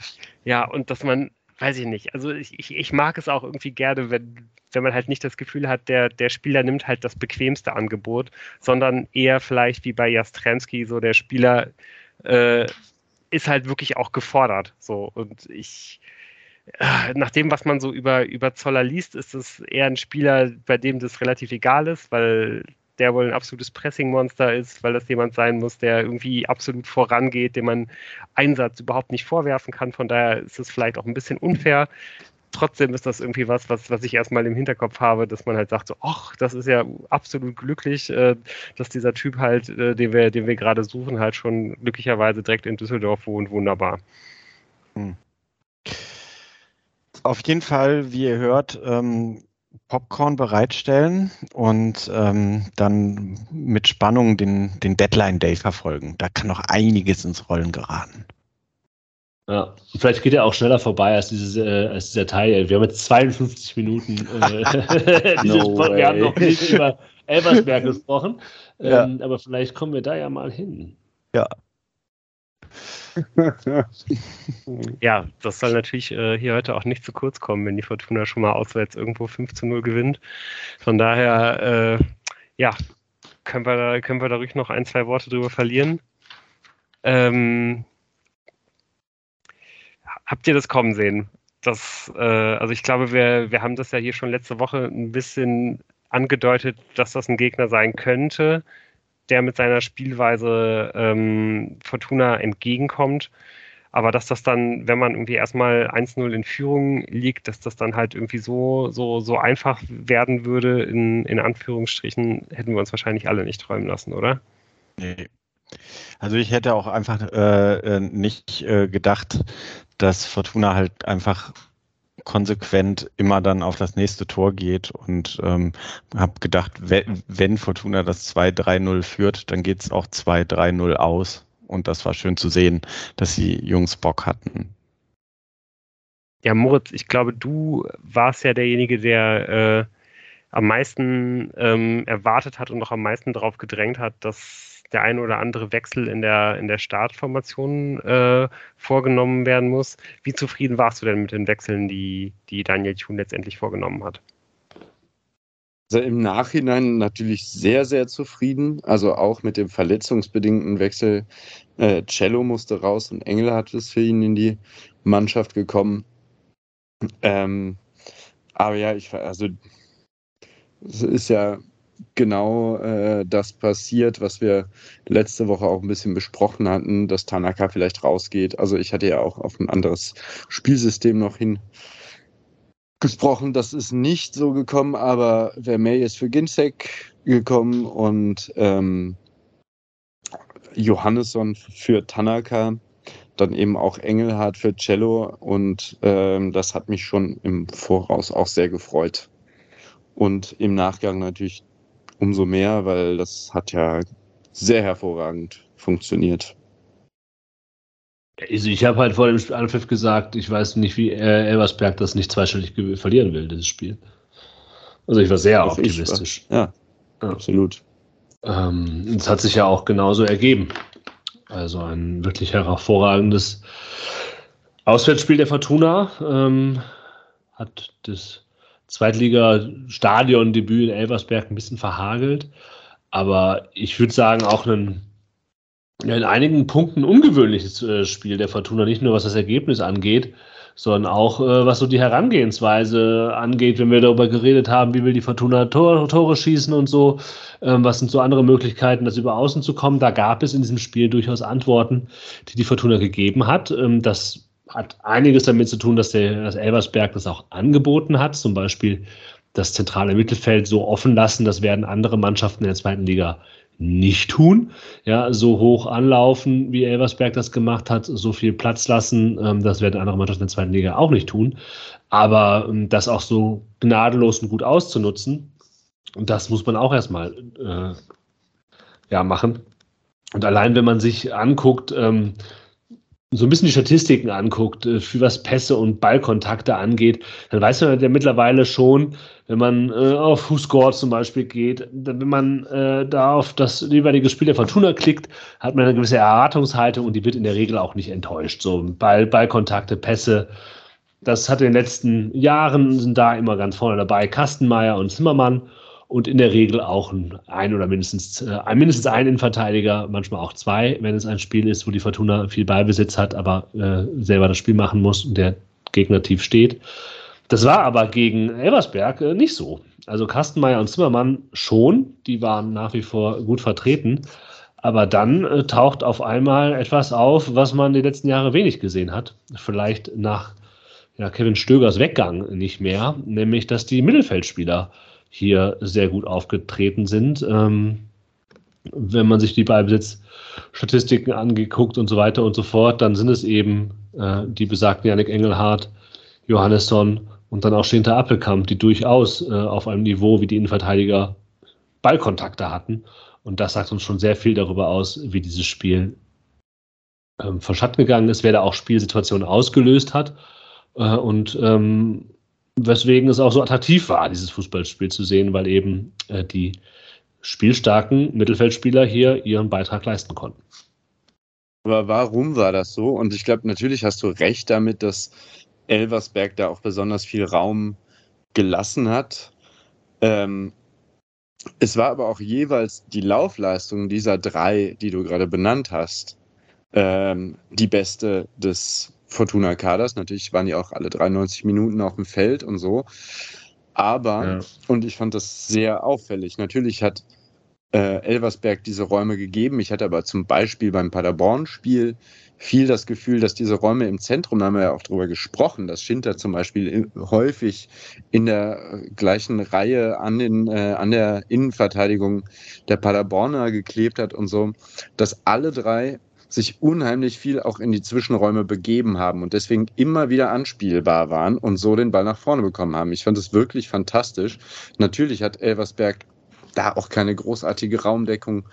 Ja, und dass man weiß ich nicht. Also ich, ich, ich mag es auch irgendwie gerne, wenn, wenn man halt nicht das Gefühl hat, der, der Spieler nimmt halt das bequemste Angebot, sondern eher vielleicht wie bei Jastremski, so der Spieler äh, ist halt wirklich auch gefordert. So und ich äh, nach dem, was man so über, über Zoller liest, ist es eher ein Spieler, bei dem das relativ egal ist, weil der wohl ein absolutes Pressing-Monster ist, weil das jemand sein muss, der irgendwie absolut vorangeht, dem man Einsatz überhaupt nicht vorwerfen kann. Von daher ist es vielleicht auch ein bisschen unfair. Trotzdem ist das irgendwie was, was, was ich erstmal im Hinterkopf habe, dass man halt sagt, so, ach, das ist ja absolut glücklich, äh, dass dieser Typ halt, äh, den wir, den wir gerade suchen, halt schon glücklicherweise direkt in Düsseldorf wohnt. Wunderbar. Hm. Auf jeden Fall, wie ihr hört, ähm, Popcorn bereitstellen und ähm, dann mit Spannung den, den Deadline Day verfolgen. Da kann noch einiges ins Rollen geraten. Ja, vielleicht geht er auch schneller vorbei als, dieses, äh, als dieser Teil. Wir haben jetzt 52 Minuten. Äh, no wir haben noch nicht über Elversberg gesprochen. Ähm, ja. Aber vielleicht kommen wir da ja mal hin. Ja, ja, das soll natürlich äh, hier heute auch nicht zu kurz kommen, wenn die Fortuna schon mal auswärts irgendwo 5 zu 0 gewinnt. Von daher, äh, ja, können wir, da, können wir da ruhig noch ein, zwei Worte drüber verlieren. Ähm, habt ihr das kommen sehen? Das, äh, also ich glaube, wir, wir haben das ja hier schon letzte Woche ein bisschen angedeutet, dass das ein Gegner sein könnte der mit seiner Spielweise ähm, Fortuna entgegenkommt. Aber dass das dann, wenn man irgendwie erstmal 1-0 in Führung liegt, dass das dann halt irgendwie so, so, so einfach werden würde, in, in Anführungsstrichen, hätten wir uns wahrscheinlich alle nicht träumen lassen, oder? Nee. Also ich hätte auch einfach äh, äh nicht äh, gedacht, dass Fortuna halt einfach konsequent immer dann auf das nächste Tor geht und ähm, habe gedacht, wenn, Fortuna das 2-3-0 führt, dann geht es auch 2-3-0 aus. Und das war schön zu sehen, dass die Jungs Bock hatten. Ja, Moritz, ich glaube, du warst ja derjenige, der äh, am meisten ähm, erwartet hat und auch am meisten darauf gedrängt hat, dass der eine oder andere Wechsel in der, in der Startformation äh, vorgenommen werden muss. Wie zufrieden warst du denn mit den Wechseln, die, die Daniel Thun letztendlich vorgenommen hat? Also im Nachhinein natürlich sehr, sehr zufrieden. Also auch mit dem verletzungsbedingten Wechsel. Äh, Cello musste raus und Engel hat es für ihn in die Mannschaft gekommen. Ähm, aber ja, ich also es ist ja genau äh, das passiert, was wir letzte Woche auch ein bisschen besprochen hatten, dass Tanaka vielleicht rausgeht. Also ich hatte ja auch auf ein anderes Spielsystem noch hin gesprochen. Das ist nicht so gekommen, aber Vermey ist für Ginzek gekommen und ähm, Johannesson für Tanaka, dann eben auch Engelhardt für Cello und ähm, das hat mich schon im Voraus auch sehr gefreut. Und im Nachgang natürlich umso mehr, weil das hat ja sehr hervorragend funktioniert. Also ich habe halt vor dem Anpfiff gesagt, ich weiß nicht, wie äh, Elversberg das nicht zweistellig verlieren will, dieses Spiel. Also ich war sehr das optimistisch. War. Ja, ja, absolut. Ähm, es hat sich ja auch genauso ergeben. Also ein wirklich hervorragendes Auswärtsspiel der Fortuna ähm, hat das Zweitliga-Stadion-Debüt in Elversberg ein bisschen verhagelt. Aber ich würde sagen, auch ein in einigen Punkten ungewöhnliches äh, Spiel der Fortuna, nicht nur was das Ergebnis angeht, sondern auch äh, was so die Herangehensweise angeht, wenn wir darüber geredet haben, wie will die Fortuna Tore, Tore schießen und so, ähm, was sind so andere Möglichkeiten, das über Außen zu kommen. Da gab es in diesem Spiel durchaus Antworten, die die Fortuna gegeben hat. Ähm, das hat einiges damit zu tun, dass der dass Elversberg das auch angeboten hat, zum Beispiel das zentrale Mittelfeld so offen lassen, das werden andere Mannschaften in der zweiten Liga nicht tun. Ja, so hoch anlaufen, wie Elversberg das gemacht hat, so viel Platz lassen, ähm, das werden andere Mannschaften in der zweiten Liga auch nicht tun. Aber ähm, das auch so gnadenlos und gut auszunutzen, das muss man auch erstmal äh, ja, machen. Und allein, wenn man sich anguckt, ähm, so ein bisschen die Statistiken anguckt, äh, für was Pässe und Ballkontakte angeht, dann weiß man ja mittlerweile schon, wenn man äh, auf Who Scored zum Beispiel geht, wenn man äh, da auf das jeweilige Spiel der Fortuna klickt, hat man eine gewisse Erwartungshaltung und die wird in der Regel auch nicht enttäuscht. So Ball, Ballkontakte, Pässe, das hat in den letzten Jahren sind da immer ganz vorne dabei, Kastenmeier und Zimmermann und in der Regel auch ein, oder mindestens, äh, mindestens ein Innenverteidiger, manchmal auch zwei, wenn es ein Spiel ist, wo die Fortuna viel Ballbesitz hat, aber äh, selber das Spiel machen muss und der Gegner tief steht. Das war aber gegen Elversberg äh, nicht so. Also Kastenmeier und Zimmermann schon, die waren nach wie vor gut vertreten. Aber dann äh, taucht auf einmal etwas auf, was man die letzten Jahre wenig gesehen hat. Vielleicht nach ja, Kevin Stögers Weggang nicht mehr, nämlich dass die Mittelfeldspieler hier sehr gut aufgetreten sind. Ähm, wenn man sich die Ballbesitzstatistiken angeguckt und so weiter und so fort, dann sind es eben äh, die besagten Yannick Engelhardt, Johannesson und dann auch Schinter Appelkamp, die durchaus äh, auf einem Niveau wie die Innenverteidiger Ballkontakte hatten. Und das sagt uns schon sehr viel darüber aus, wie dieses Spiel ähm, verschatten gegangen ist, wer da auch Spielsituationen ausgelöst hat. Äh, und ähm, weswegen es auch so attraktiv war, dieses Fußballspiel zu sehen, weil eben äh, die spielstarken Mittelfeldspieler hier ihren Beitrag leisten konnten. Aber warum war das so? Und ich glaube, natürlich hast du recht damit, dass Elversberg da auch besonders viel Raum gelassen hat. Ähm, es war aber auch jeweils die Laufleistung dieser drei, die du gerade benannt hast, ähm, die beste des Fortuna Kaders. Natürlich waren die auch alle 93 Minuten auf dem Feld und so. Aber, ja. und ich fand das sehr auffällig. Natürlich hat äh, Elversberg diese Räume gegeben. Ich hatte aber zum Beispiel beim Paderborn-Spiel viel das Gefühl, dass diese Räume im Zentrum, da haben wir ja auch drüber gesprochen, dass Schinter zum Beispiel häufig in der gleichen Reihe an, den, äh, an der Innenverteidigung der Paderborner geklebt hat und so, dass alle drei sich unheimlich viel auch in die Zwischenräume begeben haben und deswegen immer wieder anspielbar waren und so den Ball nach vorne bekommen haben. Ich fand es wirklich fantastisch. Natürlich hat Elversberg da auch keine großartige Raumdeckung,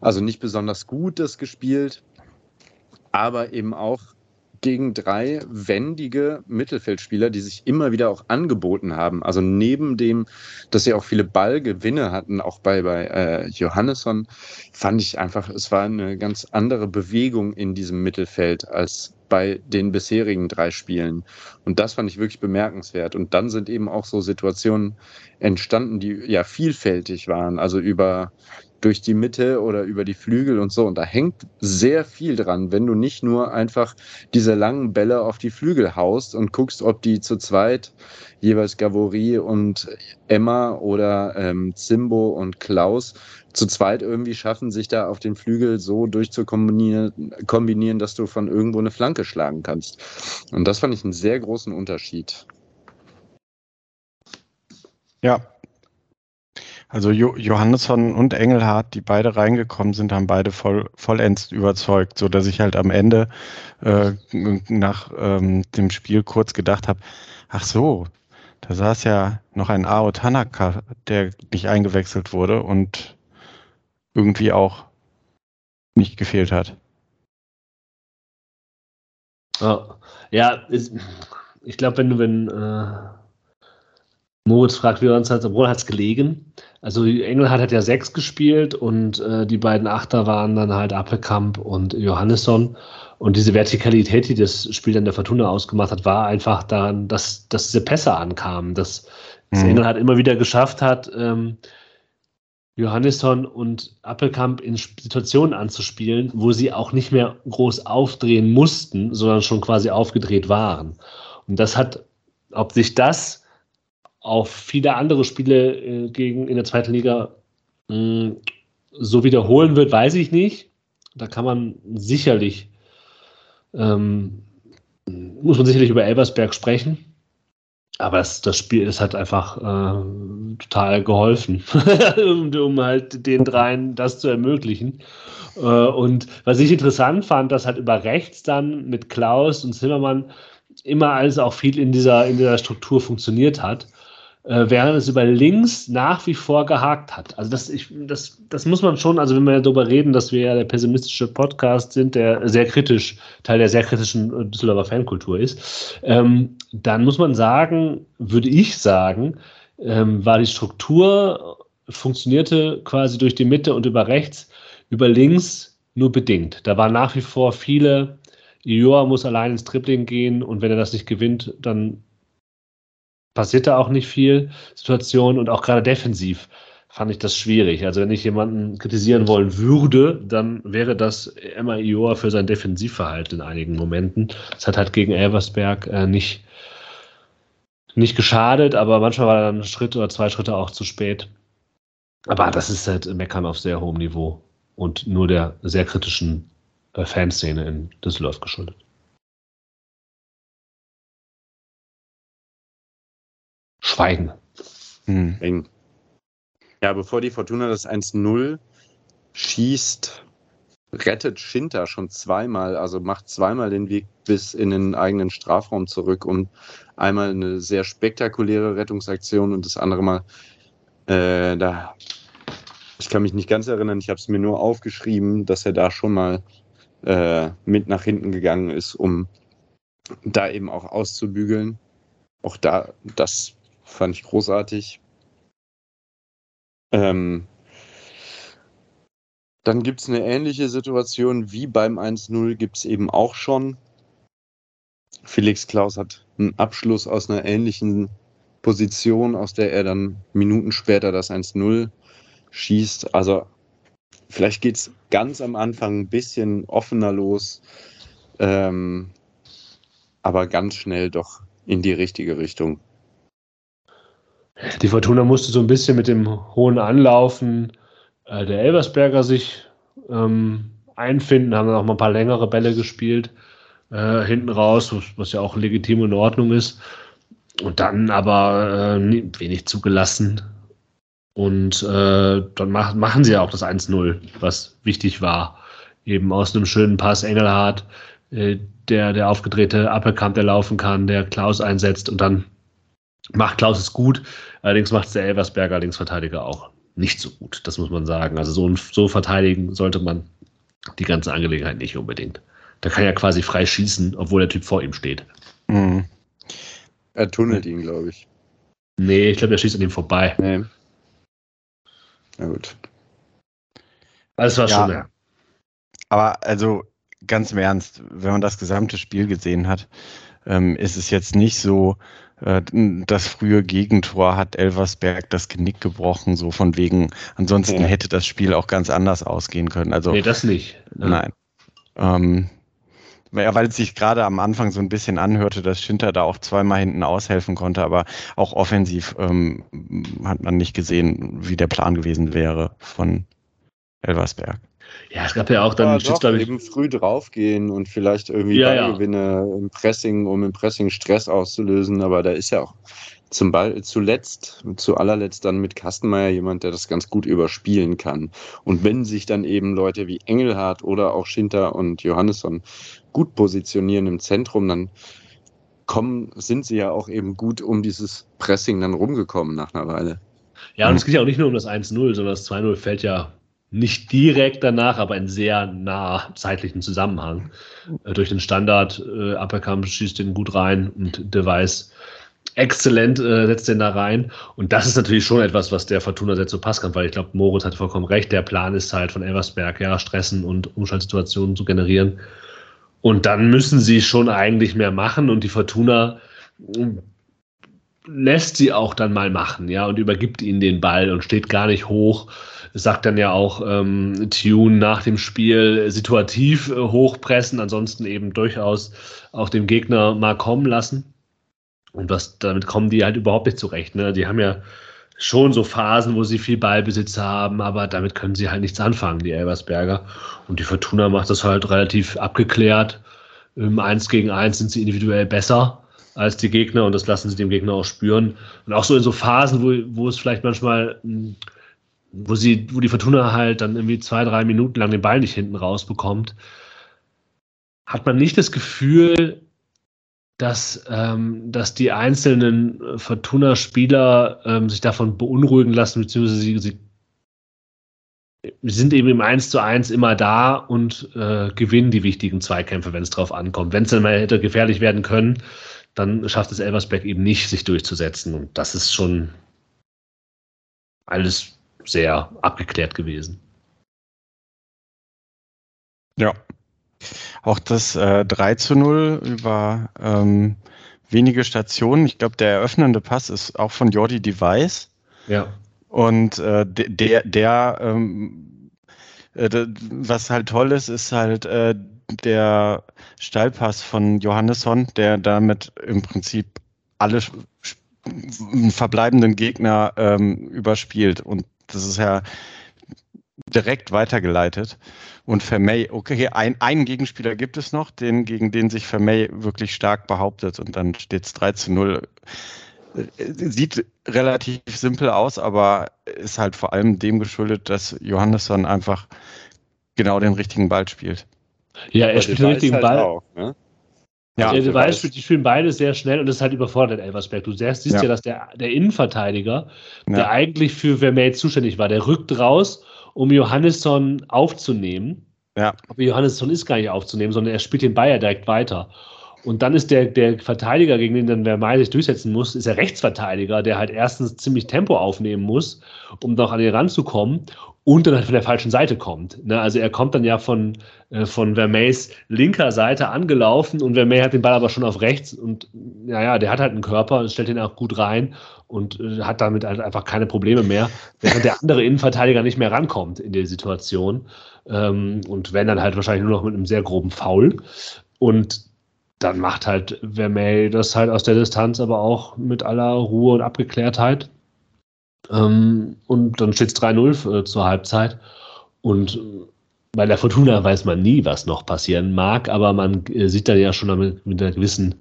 also nicht besonders gut das gespielt, aber eben auch gegen drei wendige Mittelfeldspieler, die sich immer wieder auch angeboten haben. Also neben dem, dass sie auch viele Ballgewinne hatten, auch bei, bei äh, Johannesson, fand ich einfach, es war eine ganz andere Bewegung in diesem Mittelfeld als bei den bisherigen drei Spielen. Und das fand ich wirklich bemerkenswert. Und dann sind eben auch so Situationen entstanden, die ja vielfältig waren. Also über durch die Mitte oder über die Flügel und so. Und da hängt sehr viel dran, wenn du nicht nur einfach diese langen Bälle auf die Flügel haust und guckst, ob die zu zweit jeweils Gavory und Emma oder ähm, Zimbo und Klaus zu zweit irgendwie schaffen, sich da auf den Flügel so durchzukombinieren, kombinieren, dass du von irgendwo eine Flanke schlagen kannst. Und das fand ich einen sehr großen Unterschied. Ja, also jo Johannesson und Engelhardt, die beide reingekommen sind, haben beide voll, vollends überzeugt, so dass ich halt am Ende äh, nach ähm, dem Spiel kurz gedacht habe, ach so, da saß ja noch ein Ao Tanaka, der nicht eingewechselt wurde und irgendwie auch nicht gefehlt hat. Oh, ja, ist, ich glaube, wenn du, wenn äh, Moritz fragt, wie er uns hat, obwohl hat es gelegen. Also Engelhardt hat ja sechs gespielt und äh, die beiden Achter waren dann halt Appelkamp und Johannesson. Und diese Vertikalität, die das Spiel dann der Fortuna ausgemacht hat, war einfach daran, dass, dass diese Pässe ankamen, dass, dass mhm. Engelhardt immer wieder geschafft hat, ähm, Johannesson und Appelkamp in Situationen anzuspielen, wo sie auch nicht mehr groß aufdrehen mussten, sondern schon quasi aufgedreht waren. Und das hat, ob sich das auf viele andere Spiele äh, gegen in der zweiten Liga mh, so wiederholen wird, weiß ich nicht. Da kann man sicherlich, ähm, muss man sicherlich über Elversberg sprechen. Aber das, das Spiel ist halt einfach äh, total geholfen, um, um, halt den dreien das zu ermöglichen. Äh, und was ich interessant fand, dass halt über rechts dann mit Klaus und Zimmermann immer alles auch viel in dieser, in dieser Struktur funktioniert hat äh, während es über links nach wie vor gehakt hat. Also das, ich, das, das muss man schon, also wenn wir darüber reden, dass wir ja der pessimistische Podcast sind, der sehr kritisch, Teil der sehr kritischen äh, Düsseldorfer Fankultur ist, ähm, dann muss man sagen, würde ich sagen, ähm, war die Struktur, funktionierte quasi durch die Mitte und über rechts, über links nur bedingt. Da waren nach wie vor viele, Joa muss allein ins Tripling gehen und wenn er das nicht gewinnt, dann passierte auch nicht viel Situation und auch gerade defensiv fand ich das schwierig. Also wenn ich jemanden kritisieren wollen würde, dann wäre das Emma Ioa für sein Defensivverhalten in einigen Momenten. Das hat halt gegen Elversberg äh, nicht, nicht geschadet, aber manchmal war er dann ein Schritt oder zwei Schritte auch zu spät. Aber das ist halt Meckern auf sehr hohem Niveau und nur der sehr kritischen äh, Fanszene in Düsseldorf geschuldet. Schweigen. Hm. Ja, bevor die Fortuna das 1-0 schießt, rettet Schinter schon zweimal, also macht zweimal den Weg bis in den eigenen Strafraum zurück und einmal eine sehr spektakuläre Rettungsaktion und das andere Mal, äh, da, ich kann mich nicht ganz erinnern, ich habe es mir nur aufgeschrieben, dass er da schon mal äh, mit nach hinten gegangen ist, um da eben auch auszubügeln. Auch da, das Fand ich großartig. Ähm, dann gibt es eine ähnliche Situation wie beim 1-0 gibt es eben auch schon. Felix Klaus hat einen Abschluss aus einer ähnlichen Position, aus der er dann Minuten später das 1-0 schießt. Also vielleicht geht es ganz am Anfang ein bisschen offener los, ähm, aber ganz schnell doch in die richtige Richtung. Die Fortuna musste so ein bisschen mit dem hohen Anlaufen äh, der Elversberger sich ähm, einfinden, haben dann auch mal ein paar längere Bälle gespielt äh, hinten raus, was, ja auch legitim in Ordnung ist. Und dann aber äh, wenig zugelassen. Und äh, dann mach, machen sie ja auch das 1-0, was wichtig war. Eben aus einem schönen Pass Engelhardt, äh, der, der aufgedrehte Appelkamp, der laufen kann, der Klaus einsetzt und dann macht Klaus es gut, allerdings macht es der Elversberger Linksverteidiger auch nicht so gut, das muss man sagen. Also so, so verteidigen sollte man die ganze Angelegenheit nicht unbedingt. Da kann er quasi frei schießen, obwohl der Typ vor ihm steht. Mhm. Er tunnelt ihn, glaube ich. Nee, ich glaube, er schießt an ihm vorbei. Nee. Na gut. Das war ja. schon, ja. Aber also ganz im Ernst, wenn man das gesamte Spiel gesehen hat, ähm, ist es jetzt nicht so, das frühe Gegentor hat Elversberg das Genick gebrochen, so von wegen, ansonsten ja. hätte das Spiel auch ganz anders ausgehen können. Also, nee, das nicht. Ja. Nein. Ähm, weil es sich gerade am Anfang so ein bisschen anhörte, dass Schinter da auch zweimal hinten aushelfen konnte, aber auch offensiv ähm, hat man nicht gesehen, wie der Plan gewesen wäre von Elversberg. Ja, es gab ja auch dann, ja, doch, eben früh draufgehen und vielleicht irgendwie ja, Ballgewinne ja. im Pressing, um im Pressing Stress auszulösen, aber da ist ja auch zum Ball, zuletzt, zu allerletzt dann mit Kastenmeier jemand, der das ganz gut überspielen kann. Und wenn sich dann eben Leute wie Engelhardt oder auch Schinter und Johannesson gut positionieren im Zentrum, dann kommen, sind sie ja auch eben gut um dieses Pressing dann rumgekommen nach einer Weile. Ja, und es geht ja auch nicht nur um das 1-0, sondern das 2-0 fällt ja nicht direkt danach, aber in sehr nah zeitlichen Zusammenhang. Äh, durch den Standard, äh, Uppercamp schießt den gut rein und Device exzellent äh, setzt den da rein. Und das ist natürlich schon etwas, was der Fortuna sehr zu Pass kann, weil ich glaube, Moritz hat vollkommen recht. Der Plan ist halt von Elversberg, ja, Stressen und Umschaltsituationen zu generieren. Und dann müssen sie schon eigentlich mehr machen und die Fortuna hm, lässt sie auch dann mal machen, ja, und übergibt ihnen den Ball und steht gar nicht hoch. Sagt dann ja auch ähm, Tune nach dem Spiel situativ äh, hochpressen, ansonsten eben durchaus auch dem Gegner mal kommen lassen. Und was, damit kommen die halt überhaupt nicht zurecht. Ne? Die haben ja schon so Phasen, wo sie viel Ballbesitz haben, aber damit können sie halt nichts anfangen, die Elversberger. Und die Fortuna macht das halt relativ abgeklärt. Im 1 gegen 1 sind sie individuell besser als die Gegner und das lassen sie dem Gegner auch spüren. Und auch so in so Phasen, wo, wo es vielleicht manchmal, hm, wo sie, wo die Fortuna halt dann irgendwie zwei, drei Minuten lang den Ball nicht hinten rausbekommt, hat man nicht das Gefühl, dass, ähm, dass die einzelnen Fortuna-Spieler ähm, sich davon beunruhigen lassen, beziehungsweise sie, sie sind eben im 1 zu 1 immer da und äh, gewinnen die wichtigen Zweikämpfe, wenn es drauf ankommt. Wenn es dann mal hätte gefährlich werden können, dann schafft es Elversberg eben nicht, sich durchzusetzen. Und das ist schon alles sehr abgeklärt gewesen. Ja, auch das äh, 3 zu 0 über ähm, wenige Stationen. Ich glaube, der eröffnende Pass ist auch von Jordi Device. Ja. Und äh, der, der ähm, äh, was halt toll ist, ist halt äh, der Steilpass von Johannesson, der damit im Prinzip alle verbleibenden Gegner ähm, überspielt. Und das ist ja direkt weitergeleitet. Und Vermey, okay, ein, einen Gegenspieler gibt es noch, den, gegen den sich Vermey wirklich stark behauptet und dann steht es 3 zu 0. Äh, sieht relativ simpel aus, aber ist halt vor allem dem geschuldet, dass Johannesson einfach genau den richtigen Ball spielt. Ja, er spielt den richtigen halt Ball. Auch, ne? Ja, der Weiß, die spielen beide sehr schnell und das ist halt überfordert, Elversberg. Du siehst ja, ja dass der, der Innenverteidiger, ja. der eigentlich für Vermey zuständig war, der rückt raus um Johannesson aufzunehmen. Ja. Aber Johannesson ist gar nicht aufzunehmen, sondern er spielt den Bayer direkt weiter. Und dann ist der, der Verteidiger, gegen den dann Vermeil sich durchsetzen muss, ist der Rechtsverteidiger, der halt erstens ziemlich Tempo aufnehmen muss, um noch an den ranzukommen und dann halt von der falschen Seite kommt. Ne? Also er kommt dann ja von, äh, von Vermeys linker Seite angelaufen und Vermey hat den Ball aber schon auf rechts und naja, der hat halt einen Körper und stellt den auch gut rein und äh, hat damit halt einfach keine Probleme mehr, während der andere Innenverteidiger nicht mehr rankommt in der Situation. Ähm, und wenn dann halt wahrscheinlich nur noch mit einem sehr groben Foul. Und dann macht halt Vermey das halt aus der Distanz, aber auch mit aller Ruhe und Abgeklärtheit. Ähm, und dann steht es 3-0 äh, zur Halbzeit. Und bei der Fortuna weiß man nie, was noch passieren mag, aber man äh, sieht dann ja schon mit, mit einer gewissen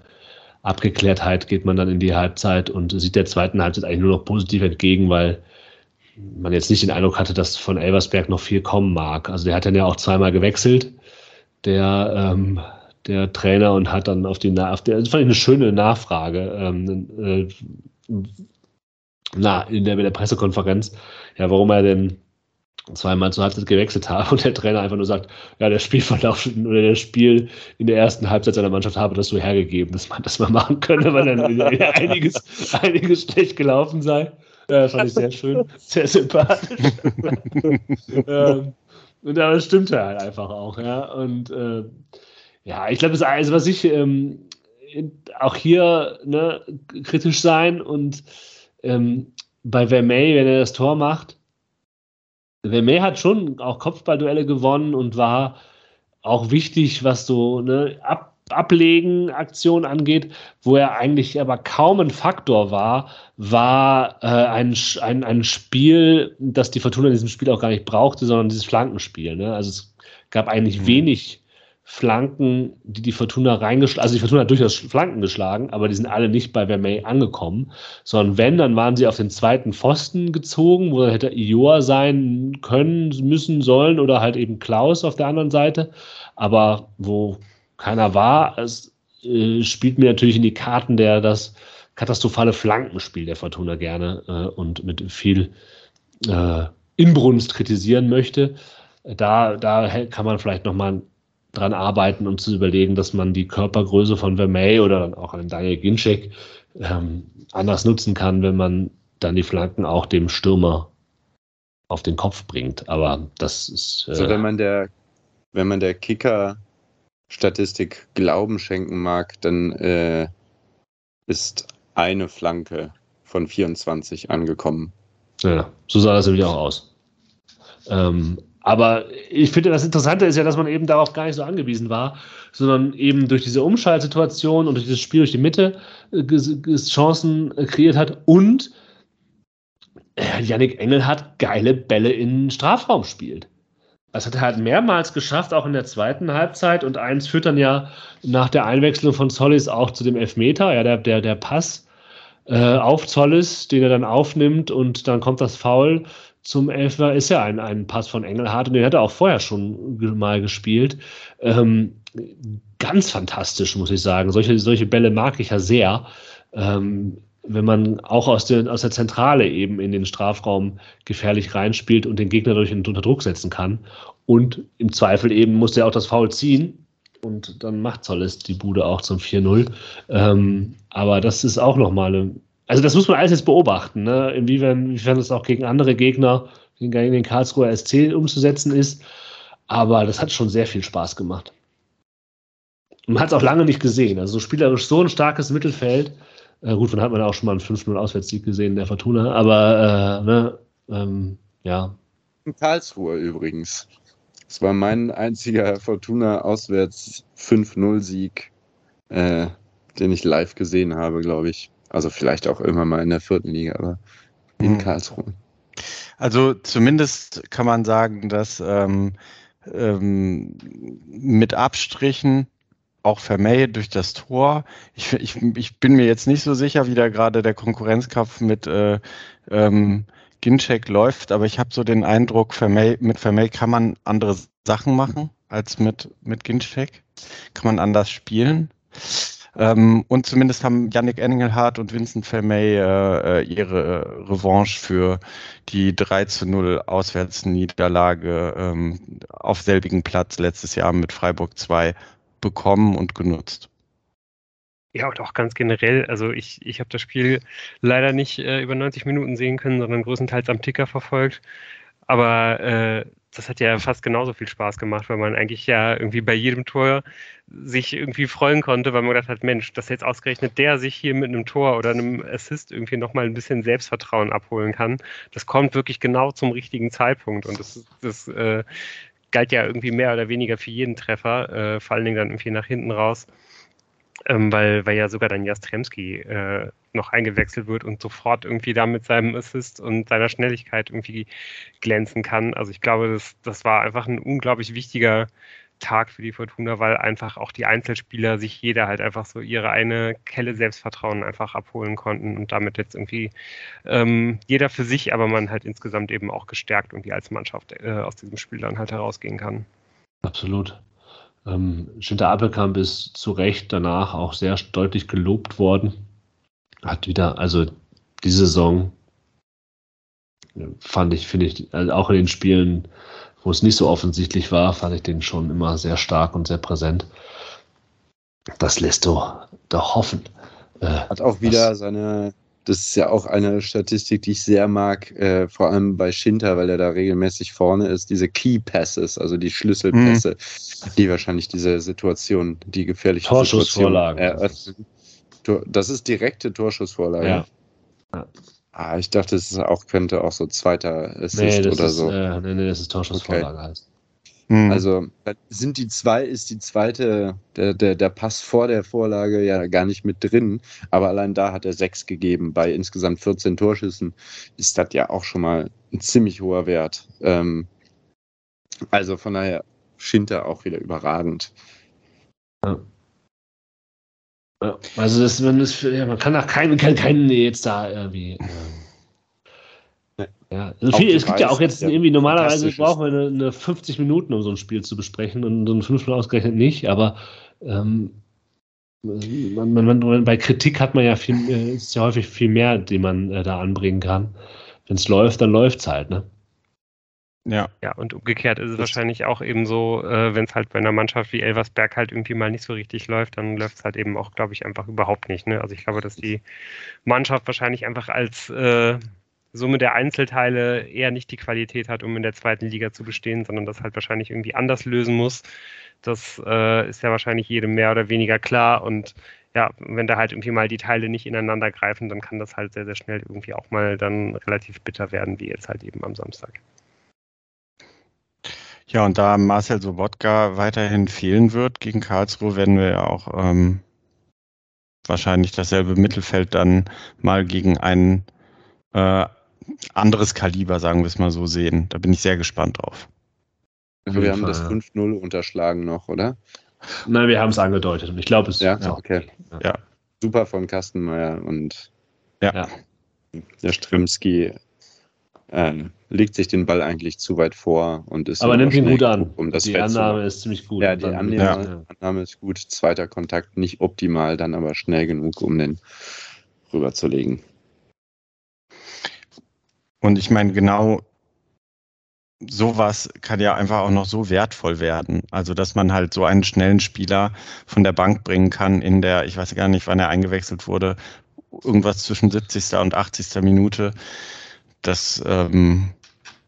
Abgeklärtheit geht man dann in die Halbzeit und sieht der zweiten Halbzeit eigentlich nur noch positiv entgegen, weil man jetzt nicht den Eindruck hatte, dass von Elversberg noch viel kommen mag. Also der hat dann ja auch zweimal gewechselt, der, ähm, der Trainer, und hat dann auf die, der, das fand ich eine schöne Nachfrage, ähm, äh, na, in der, in der Pressekonferenz, ja, warum er denn zweimal zur Halbzeit gewechselt habe und der Trainer einfach nur sagt, ja, der Spielverlauf oder das Spiel in der ersten Halbzeit seiner Mannschaft habe das so hergegeben, dass man das mal machen könne, weil dann einiges, einiges schlecht gelaufen sei. Ja, fand ich sehr schön, sehr sympathisch. ähm, und aber das stimmte halt einfach auch, ja. Und äh, ja, ich glaube, das also was ich ähm, auch hier ne, kritisch sein und ähm, bei Vermey, wenn er das Tor macht, Vermey hat schon auch Kopfballduelle gewonnen und war auch wichtig, was so ne, Ab Ablegen Aktion angeht, wo er eigentlich aber kaum ein Faktor war, war äh, ein, ein, ein Spiel, das die Fortuna in diesem Spiel auch gar nicht brauchte, sondern dieses Flankenspiel. Ne? Also es gab eigentlich mhm. wenig Flanken, die die Fortuna reingeschlagen, also die Fortuna hat durchaus Flanken geschlagen, aber die sind alle nicht bei Vermey angekommen, sondern wenn, dann waren sie auf den zweiten Pfosten gezogen, wo dann hätte Ioa sein können, müssen, sollen oder halt eben Klaus auf der anderen Seite, aber wo keiner war, es äh, spielt mir natürlich in die Karten der das katastrophale Flankenspiel der Fortuna gerne äh, und mit viel äh, Inbrunst kritisieren möchte. Da, da kann man vielleicht nochmal dran arbeiten und zu überlegen, dass man die Körpergröße von Vermey oder dann auch einen Daniel Ginczek ähm, anders nutzen kann, wenn man dann die Flanken auch dem Stürmer auf den Kopf bringt. Aber das ist. Äh also wenn man der, wenn man der Kicker-Statistik Glauben schenken mag, dann äh, ist eine Flanke von 24 angekommen. Ja, so sah das nämlich auch aus. Ähm, aber ich finde, das Interessante ist ja, dass man eben darauf gar nicht so angewiesen war, sondern eben durch diese Umschaltsituation und durch dieses Spiel durch die Mitte äh, Chancen äh, kreiert hat und äh, Yannick Engel hat geile Bälle in den Strafraum spielt. Das hat er halt mehrmals geschafft, auch in der zweiten Halbzeit. Und eins führt dann ja nach der Einwechslung von Zollis auch zu dem Elfmeter, ja, der, der, der Pass äh, auf Zollis, den er dann aufnimmt und dann kommt das Foul zum Elfer ist ja ein, ein Pass von Engelhardt und den hat er auch vorher schon mal gespielt. Ähm, ganz fantastisch, muss ich sagen. Solche, solche Bälle mag ich ja sehr. Ähm, wenn man auch aus der, aus der Zentrale eben in den Strafraum gefährlich reinspielt und den Gegner dadurch unter Druck setzen kann. Und im Zweifel eben muss der auch das Foul ziehen. Und dann macht Zolles die Bude auch zum 4-0. Ähm, aber das ist auch nochmal eine also das muss man alles jetzt beobachten, ne? inwiefern, inwiefern das auch gegen andere Gegner, gegen den Karlsruher SC umzusetzen ist. Aber das hat schon sehr viel Spaß gemacht. Man hat es auch lange nicht gesehen. Also so spielerisch so ein starkes Mittelfeld. Äh, gut, dann hat man auch schon mal einen 5-0 Auswärtssieg gesehen in der Fortuna. Aber äh, ne, ähm, ja. In Karlsruhe übrigens. Das war mein einziger Fortuna Auswärts 5-0-Sieg, äh, den ich live gesehen habe, glaube ich. Also vielleicht auch immer mal in der vierten Liga, aber in mhm. Karlsruhe. Also zumindest kann man sagen, dass ähm, ähm, mit Abstrichen auch Vermey durch das Tor. Ich, ich, ich bin mir jetzt nicht so sicher, wie da gerade der Konkurrenzkampf mit äh, ähm, Ginczek läuft, aber ich habe so den Eindruck, Vermey, mit Vermey kann man andere Sachen machen als mit, mit Ginczek. Kann man anders spielen. Ähm, und zumindest haben Yannick Engelhardt und Vincent Vermey äh, äh ihre äh, Revanche für die 3 zu 0 Auswärtsniederlage ähm, auf selbigen Platz letztes Jahr mit Freiburg 2 bekommen und genutzt. Ja, und auch ganz generell, also ich, ich habe das Spiel leider nicht äh, über 90 Minuten sehen können, sondern größtenteils am Ticker verfolgt. Aber äh, das hat ja fast genauso viel Spaß gemacht, weil man eigentlich ja irgendwie bei jedem Tor sich irgendwie freuen konnte, weil man gedacht hat, Mensch, dass jetzt ausgerechnet der sich hier mit einem Tor oder einem Assist irgendwie nochmal ein bisschen Selbstvertrauen abholen kann, das kommt wirklich genau zum richtigen Zeitpunkt. Und das, das äh, galt ja irgendwie mehr oder weniger für jeden Treffer, äh, vor allen Dingen dann irgendwie nach hinten raus ähm, weil, weil ja sogar dann Jastremski äh, noch eingewechselt wird und sofort irgendwie da mit seinem Assist und seiner Schnelligkeit irgendwie glänzen kann. Also ich glaube, das, das war einfach ein unglaublich wichtiger Tag für die Fortuna, weil einfach auch die Einzelspieler sich jeder halt einfach so ihre eine Kelle Selbstvertrauen einfach abholen konnten und damit jetzt irgendwie ähm, jeder für sich, aber man halt insgesamt eben auch gestärkt irgendwie als Mannschaft äh, aus diesem Spiel dann halt herausgehen kann. Absolut. Ähm, Schinter Appelkamp ist zu Recht danach auch sehr deutlich gelobt worden. Hat wieder, also die Saison fand ich, finde ich, also auch in den Spielen, wo es nicht so offensichtlich war, fand ich den schon immer sehr stark und sehr präsent. Das lässt doch, doch hoffen. Äh, Hat auch wieder seine das ist ja auch eine Statistik, die ich sehr mag, äh, vor allem bei Schinter, weil er da regelmäßig vorne ist, diese Key Passes, also die Schlüsselpässe, mhm. die wahrscheinlich diese Situation, die gefährliche Torschussvorlagen. Situation, das ist direkte Torschussvorlage. Ja. ja. Ah, ich dachte, es auch, könnte auch so zweiter Assist nee, oder ist, so. Äh, nee, nee, das ist Torschussvorlage okay. heißt. Mhm. Also sind die zwei, ist die zweite, der, der, der Pass vor der Vorlage ja gar nicht mit drin, aber allein da hat er sechs gegeben. Bei insgesamt 14 Torschüssen ist das ja auch schon mal ein ziemlich hoher Wert. Ähm, also von daher Schinter auch wieder überragend. Ja. Also das, man, ist, ja, man kann auch keinen, kann keinen jetzt da irgendwie. Ähm ja, also viel, es gibt ja auch jetzt ja, irgendwie, normalerweise brauchen wir eine, eine, 50 Minuten, um so ein Spiel zu besprechen und so ein 5 Minuten ausgerechnet nicht, aber ähm, man, man, man, bei Kritik hat man ja viel, äh, ist ja häufig viel mehr, den man äh, da anbringen kann. Wenn es läuft, dann läuft es halt, ne? Ja. Ja, und umgekehrt ist es das wahrscheinlich auch eben so, äh, wenn es halt bei einer Mannschaft wie Elversberg halt irgendwie mal nicht so richtig läuft, dann läuft es halt eben auch, glaube ich, einfach überhaupt nicht. Ne? Also ich glaube, dass die Mannschaft wahrscheinlich einfach als äh, Summe der Einzelteile eher nicht die Qualität hat, um in der zweiten Liga zu bestehen, sondern das halt wahrscheinlich irgendwie anders lösen muss. Das äh, ist ja wahrscheinlich jedem mehr oder weniger klar. Und ja, wenn da halt irgendwie mal die Teile nicht ineinander greifen, dann kann das halt sehr, sehr schnell irgendwie auch mal dann relativ bitter werden, wie jetzt halt eben am Samstag. Ja, und da Marcel Sobotka weiterhin fehlen wird gegen Karlsruhe, werden wir ja auch ähm, wahrscheinlich dasselbe Mittelfeld dann mal gegen einen äh, anderes Kaliber, sagen wir es mal so, sehen. Da bin ich sehr gespannt drauf. Also wir haben Fall, das 5-0 unterschlagen noch, oder? Nein, wir haben es angedeutet und ich glaube es. Ja, ja. okay. Ja. Super von Kastenmeier und ja. der Strimski äh, legt sich den Ball eigentlich zu weit vor und ist. Aber nimmt ihn gut an. Um das die Feld Annahme ist ziemlich gut. Ja, die Annahme, ja. Annahme ist gut. Zweiter Kontakt nicht optimal, dann aber schnell genug, um den rüberzulegen. Und ich meine, genau sowas kann ja einfach auch noch so wertvoll werden. Also, dass man halt so einen schnellen Spieler von der Bank bringen kann in der, ich weiß gar nicht, wann er eingewechselt wurde, irgendwas zwischen 70. und 80. Minute. Das ähm,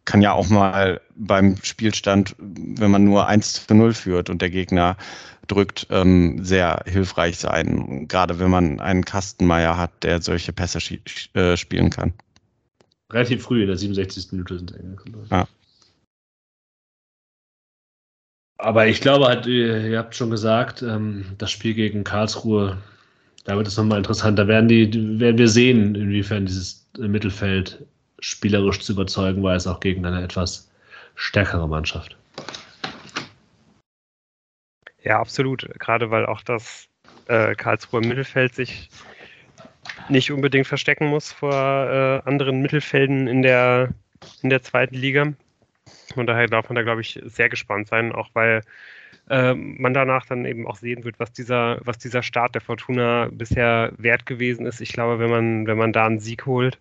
kann ja auch mal beim Spielstand, wenn man nur 1 zu 0 führt und der Gegner drückt, ähm, sehr hilfreich sein. Gerade wenn man einen Kastenmeier hat, der solche Pässe äh, spielen kann. Relativ früh, in der 67. Minute sind sie eingekommen. Ja. Aber ich glaube, halt, ihr habt schon gesagt, ähm, das Spiel gegen Karlsruhe, da wird es nochmal interessant. Da werden, die, werden wir sehen, inwiefern dieses Mittelfeld spielerisch zu überzeugen war, es auch gegen eine etwas stärkere Mannschaft. Ja, absolut. Gerade weil auch das äh, Karlsruher Mittelfeld sich nicht unbedingt verstecken muss vor äh, anderen Mittelfelden in der, in der zweiten Liga. Und daher darf man da, glaube ich, sehr gespannt sein, auch weil äh, man danach dann eben auch sehen wird, was dieser, was dieser Start der Fortuna bisher wert gewesen ist. Ich glaube, wenn man, wenn man da einen Sieg holt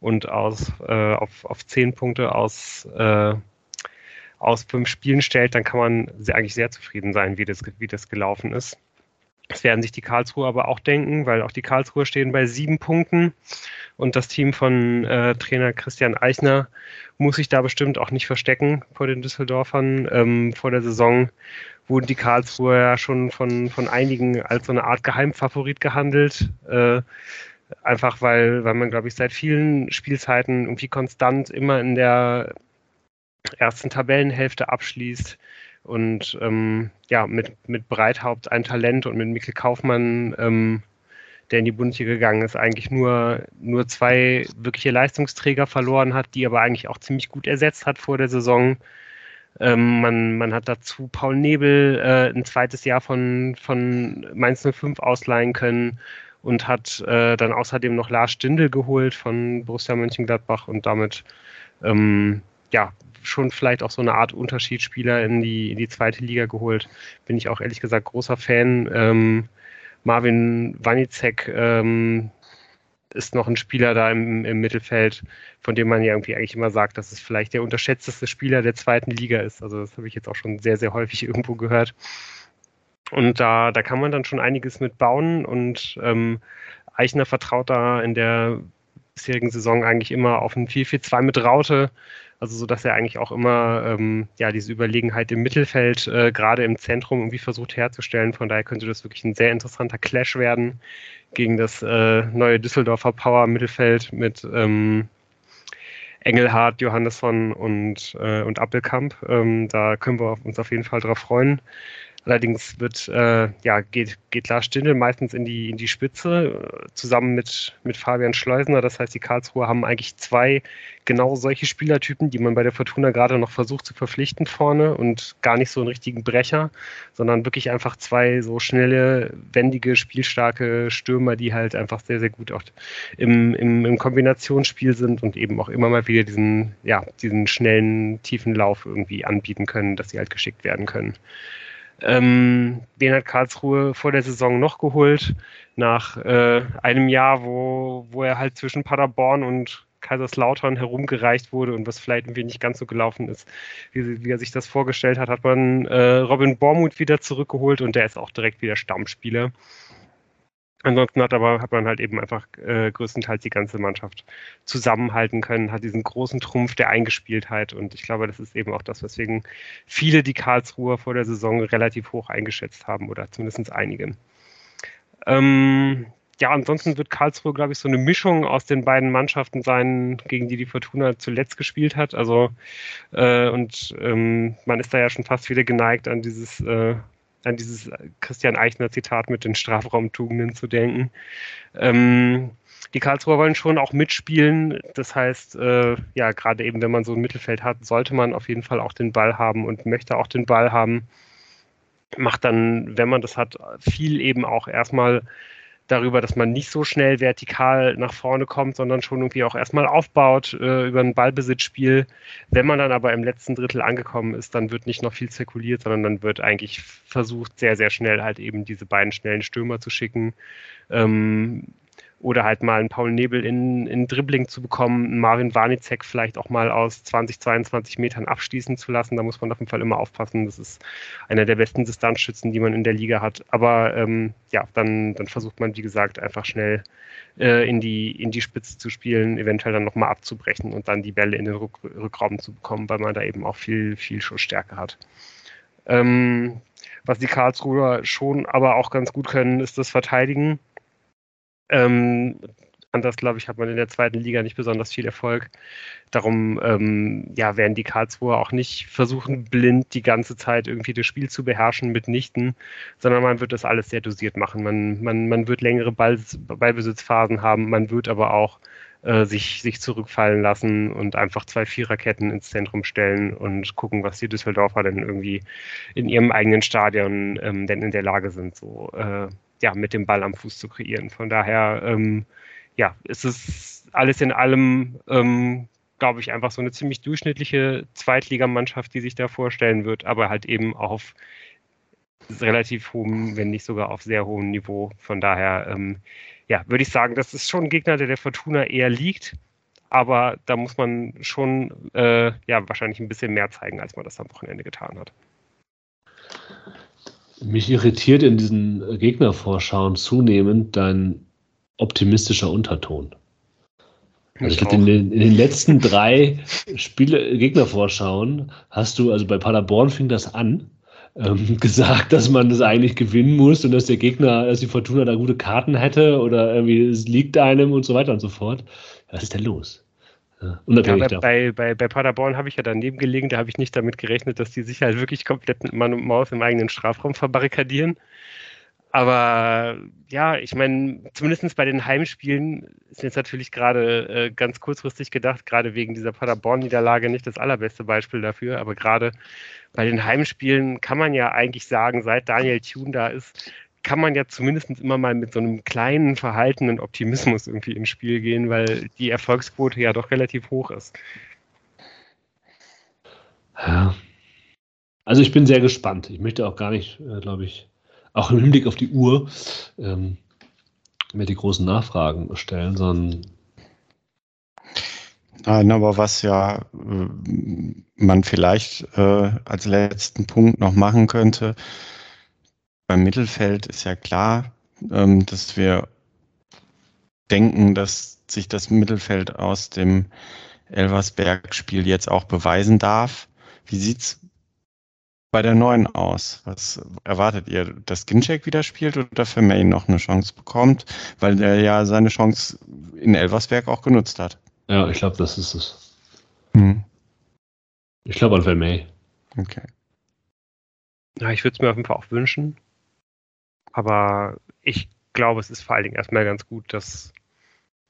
und aus, äh, auf, auf zehn Punkte aus, äh, aus fünf Spielen stellt, dann kann man sehr, eigentlich sehr zufrieden sein, wie das, wie das gelaufen ist. Das werden sich die Karlsruhe aber auch denken, weil auch die Karlsruhe stehen bei sieben Punkten und das Team von äh, Trainer Christian Eichner muss sich da bestimmt auch nicht verstecken vor den Düsseldorfern. Ähm, vor der Saison wurden die Karlsruhe ja schon von, von einigen als so eine Art Geheimfavorit gehandelt. Äh, einfach weil, weil man, glaube ich, seit vielen Spielzeiten irgendwie konstant immer in der ersten Tabellenhälfte abschließt und ähm, ja, mit, mit Breithaupt ein Talent und mit Mikkel Kaufmann, ähm, der in die Bundesliga gegangen ist, eigentlich nur, nur zwei wirkliche Leistungsträger verloren hat, die aber eigentlich auch ziemlich gut ersetzt hat vor der Saison. Ähm, man, man hat dazu Paul Nebel äh, ein zweites Jahr von, von Mainz 05 ausleihen können und hat äh, dann außerdem noch Lars Stindl geholt von Borussia Mönchengladbach und damit ähm, ja, schon vielleicht auch so eine Art Unterschiedsspieler in die, in die zweite Liga geholt. Bin ich auch ehrlich gesagt großer Fan. Ähm, Marvin Wanicek, ähm, ist noch ein Spieler da im, im Mittelfeld, von dem man ja irgendwie eigentlich immer sagt, dass es vielleicht der unterschätzteste Spieler der zweiten Liga ist. Also das habe ich jetzt auch schon sehr, sehr häufig irgendwo gehört. Und da, da kann man dann schon einiges mit bauen und ähm, Eichner vertraut da in der bisherigen Saison eigentlich immer auf ein 4-4-2 mit Raute, also so, dass er eigentlich auch immer ähm, ja diese Überlegenheit im Mittelfeld äh, gerade im Zentrum irgendwie versucht herzustellen. Von daher könnte das wirklich ein sehr interessanter Clash werden gegen das äh, neue Düsseldorfer Power Mittelfeld mit ähm, Engelhardt, Johannesson und, äh, und Appelkamp. Ähm, da können wir uns auf jeden Fall drauf freuen. Allerdings wird, äh, ja, geht, geht Lars Stindl meistens in die, in die Spitze, äh, zusammen mit, mit Fabian Schleusener. Das heißt, die Karlsruher haben eigentlich zwei genau solche Spielertypen, die man bei der Fortuna gerade noch versucht zu verpflichten vorne und gar nicht so einen richtigen Brecher, sondern wirklich einfach zwei so schnelle, wendige, spielstarke Stürmer, die halt einfach sehr, sehr gut auch im, im, im Kombinationsspiel sind und eben auch immer mal wieder diesen, ja, diesen schnellen, tiefen Lauf irgendwie anbieten können, dass sie halt geschickt werden können. Ähm, den hat Karlsruhe vor der Saison noch geholt, nach äh, einem Jahr, wo, wo er halt zwischen Paderborn und Kaiserslautern herumgereicht wurde und was vielleicht irgendwie nicht ganz so gelaufen ist, wie, wie er sich das vorgestellt hat, hat man äh, Robin Bormuth wieder zurückgeholt und der ist auch direkt wieder Stammspieler. Ansonsten hat aber hat man halt eben einfach äh, größtenteils die ganze Mannschaft zusammenhalten können, hat diesen großen Trumpf der Eingespieltheit und ich glaube, das ist eben auch das, weswegen viele die Karlsruher vor der Saison relativ hoch eingeschätzt haben oder zumindest einige. Ähm, ja, ansonsten wird Karlsruhe, glaube ich, so eine Mischung aus den beiden Mannschaften sein, gegen die die Fortuna zuletzt gespielt hat. Also äh, und ähm, man ist da ja schon fast wieder geneigt an dieses äh, an dieses Christian Eichner Zitat mit den Strafraumtugenden zu denken. Ähm, die Karlsruher wollen schon auch mitspielen. Das heißt, äh, ja, gerade eben, wenn man so ein Mittelfeld hat, sollte man auf jeden Fall auch den Ball haben und möchte auch den Ball haben. Macht dann, wenn man das hat, viel eben auch erstmal darüber, dass man nicht so schnell vertikal nach vorne kommt, sondern schon irgendwie auch erstmal aufbaut äh, über ein Ballbesitzspiel. Wenn man dann aber im letzten Drittel angekommen ist, dann wird nicht noch viel zirkuliert, sondern dann wird eigentlich versucht, sehr, sehr schnell halt eben diese beiden schnellen Stürmer zu schicken. Ähm, oder halt mal einen Paul Nebel in, in Dribbling zu bekommen, einen Marvin Warnicek vielleicht auch mal aus 20, 22 Metern abschließen zu lassen. Da muss man auf jeden Fall immer aufpassen. Das ist einer der besten Distanzschützen, die man in der Liga hat. Aber ähm, ja, dann, dann versucht man, wie gesagt, einfach schnell äh, in, die, in die Spitze zu spielen, eventuell dann nochmal abzubrechen und dann die Bälle in den Rück Rückraum zu bekommen, weil man da eben auch viel, viel Schussstärke hat. Ähm, was die Karlsruher schon aber auch ganz gut können, ist das Verteidigen. Ähm, anders, glaube ich, hat man in der zweiten Liga nicht besonders viel Erfolg. Darum ähm, ja, werden die Karlsruher auch nicht versuchen, blind die ganze Zeit irgendwie das Spiel zu beherrschen mitnichten, sondern man wird das alles sehr dosiert machen. Man, man, man wird längere Ball, Ballbesitzphasen haben, man wird aber auch äh, sich, sich zurückfallen lassen und einfach zwei Viererketten ins Zentrum stellen und gucken, was die Düsseldorfer denn irgendwie in ihrem eigenen Stadion ähm, denn in der Lage sind, so äh, ja, mit dem Ball am Fuß zu kreieren. Von daher, ähm, ja, ist es alles in allem, ähm, glaube ich, einfach so eine ziemlich durchschnittliche Zweitligamannschaft, die sich da vorstellen wird, aber halt eben auf relativ hohem, wenn nicht sogar auf sehr hohem Niveau. Von daher, ähm, ja, würde ich sagen, das ist schon ein Gegner, der der Fortuna eher liegt, aber da muss man schon, äh, ja, wahrscheinlich ein bisschen mehr zeigen, als man das am Wochenende getan hat. Mich irritiert in diesen Gegnervorschauen zunehmend dein optimistischer Unterton. Also in den, in den, letzten drei Spiele, Gegnervorschauen hast du, also bei Paderborn fing das an, ähm, gesagt, dass man das eigentlich gewinnen muss und dass der Gegner, dass die Fortuna da gute Karten hätte oder irgendwie es liegt einem und so weiter und so fort. Was ist denn los? Unabhängig ja, bei, bei, bei, Paderborn habe ich ja daneben gelegen, da habe ich nicht damit gerechnet, dass die sich halt wirklich komplett mit Mann und Maus im eigenen Strafraum verbarrikadieren. Aber ja, ich meine, zumindest bei den Heimspielen ist jetzt natürlich gerade äh, ganz kurzfristig gedacht, gerade wegen dieser Paderborn-Niederlage nicht das allerbeste Beispiel dafür, aber gerade bei den Heimspielen kann man ja eigentlich sagen, seit Daniel Thune da ist, kann man ja zumindest immer mal mit so einem kleinen verhaltenen Optimismus irgendwie ins Spiel gehen, weil die Erfolgsquote ja doch relativ hoch ist. Ja. Also ich bin sehr gespannt. Ich möchte auch gar nicht, äh, glaube ich, auch im Hinblick auf die Uhr, ähm, mehr die großen Nachfragen stellen, sondern Nein, aber was ja äh, man vielleicht äh, als letzten Punkt noch machen könnte, beim Mittelfeld ist ja klar, ähm, dass wir denken, dass sich das Mittelfeld aus dem Elversberg-Spiel jetzt auch beweisen darf. Wie sieht's bei der neuen aus? Was erwartet ihr, dass Ginczek wieder spielt oder Vermeyen noch eine Chance bekommt, weil er ja seine Chance in Elversberg auch genutzt hat? ja, ich glaube, das ist es. Hm. Ich glaube an Vermey. Okay. Ja, ich würde es mir auf jeden Fall auch wünschen. Aber ich glaube, es ist vor allen Dingen erstmal ganz gut, dass,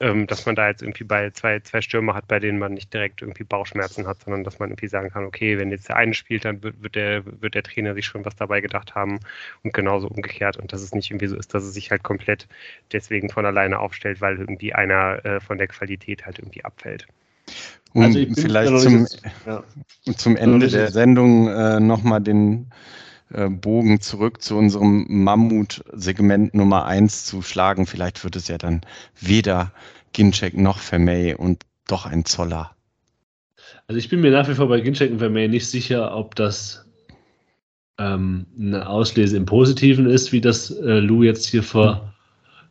ähm, dass man da jetzt irgendwie bei zwei, zwei Stürmer hat, bei denen man nicht direkt irgendwie Bauchschmerzen hat, sondern dass man irgendwie sagen kann, okay, wenn jetzt der eine spielt, dann wird, wird, der, wird der Trainer sich schon was dabei gedacht haben und genauso umgekehrt. Und dass es nicht irgendwie so ist, dass es sich halt komplett deswegen von alleine aufstellt, weil irgendwie einer äh, von der Qualität halt irgendwie abfällt. Um Also vielleicht zum, ja. zum Ende der Sendung äh, nochmal den Bogen zurück zu unserem Mammut-Segment Nummer 1 zu schlagen. Vielleicht wird es ja dann weder Ginczek noch Vermey und doch ein Zoller. Also ich bin mir nach wie vor bei Ginczek und Vermeer nicht sicher, ob das ähm, eine Auslese im Positiven ist, wie das äh, Lou jetzt hier vor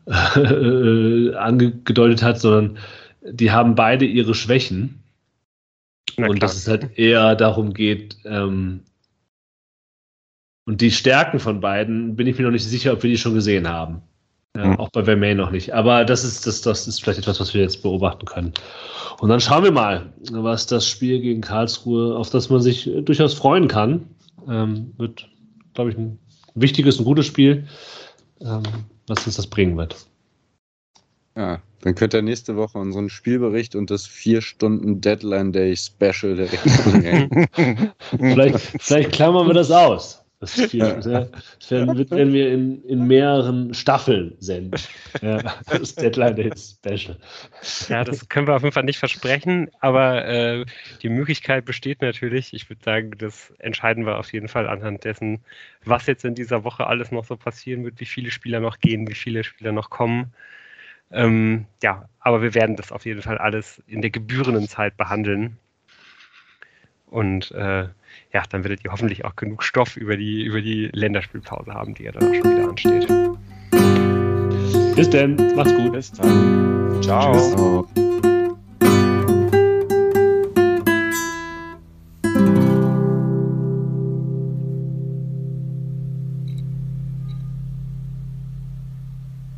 äh, angedeutet hat, sondern die haben beide ihre Schwächen. Und dass es halt eher darum geht, ähm, und die Stärken von beiden bin ich mir noch nicht sicher, ob wir die schon gesehen haben. Ja, Hm. Auch bei Vermeer noch nicht. Aber das ist, das, das ist vielleicht etwas, was wir jetzt beobachten können. Und dann schauen wir mal, was das Spiel gegen Karlsruhe, auf das man sich durchaus freuen kann. Ähm, wird, glaube ich, ein wichtiges und gutes Spiel, ähm, was uns das bringen wird. Ja, dann könnt ihr nächste Woche unseren Spielbericht und das vier Stunden Deadline Day Special Region Vielleicht, vielleicht klammern wir das aus. Das Spiel. Ja. Ja. Das werden, werden wir in, in mehreren Staffeln senden. Ja, das Deadline Day Special. Ja, das können wir auf jeden Fall nicht versprechen, aber äh, die Möglichkeit besteht natürlich. Ich würde sagen, das entscheiden wir auf jeden Fall anhand dessen, was jetzt in dieser Woche alles noch so passieren wird, wie viele Spieler noch gehen, wie viele Spieler noch kommen. Ähm, ja, aber wir werden das auf jeden Fall alles in der gebührenden Zeit behandeln. Und äh, ja, dann werdet ihr hoffentlich auch genug Stoff über die, über die Länderspielpause haben, die ja dann auch schon wieder ansteht. Bis denn, macht's gut. Bis dann. Ciao. Tschüss.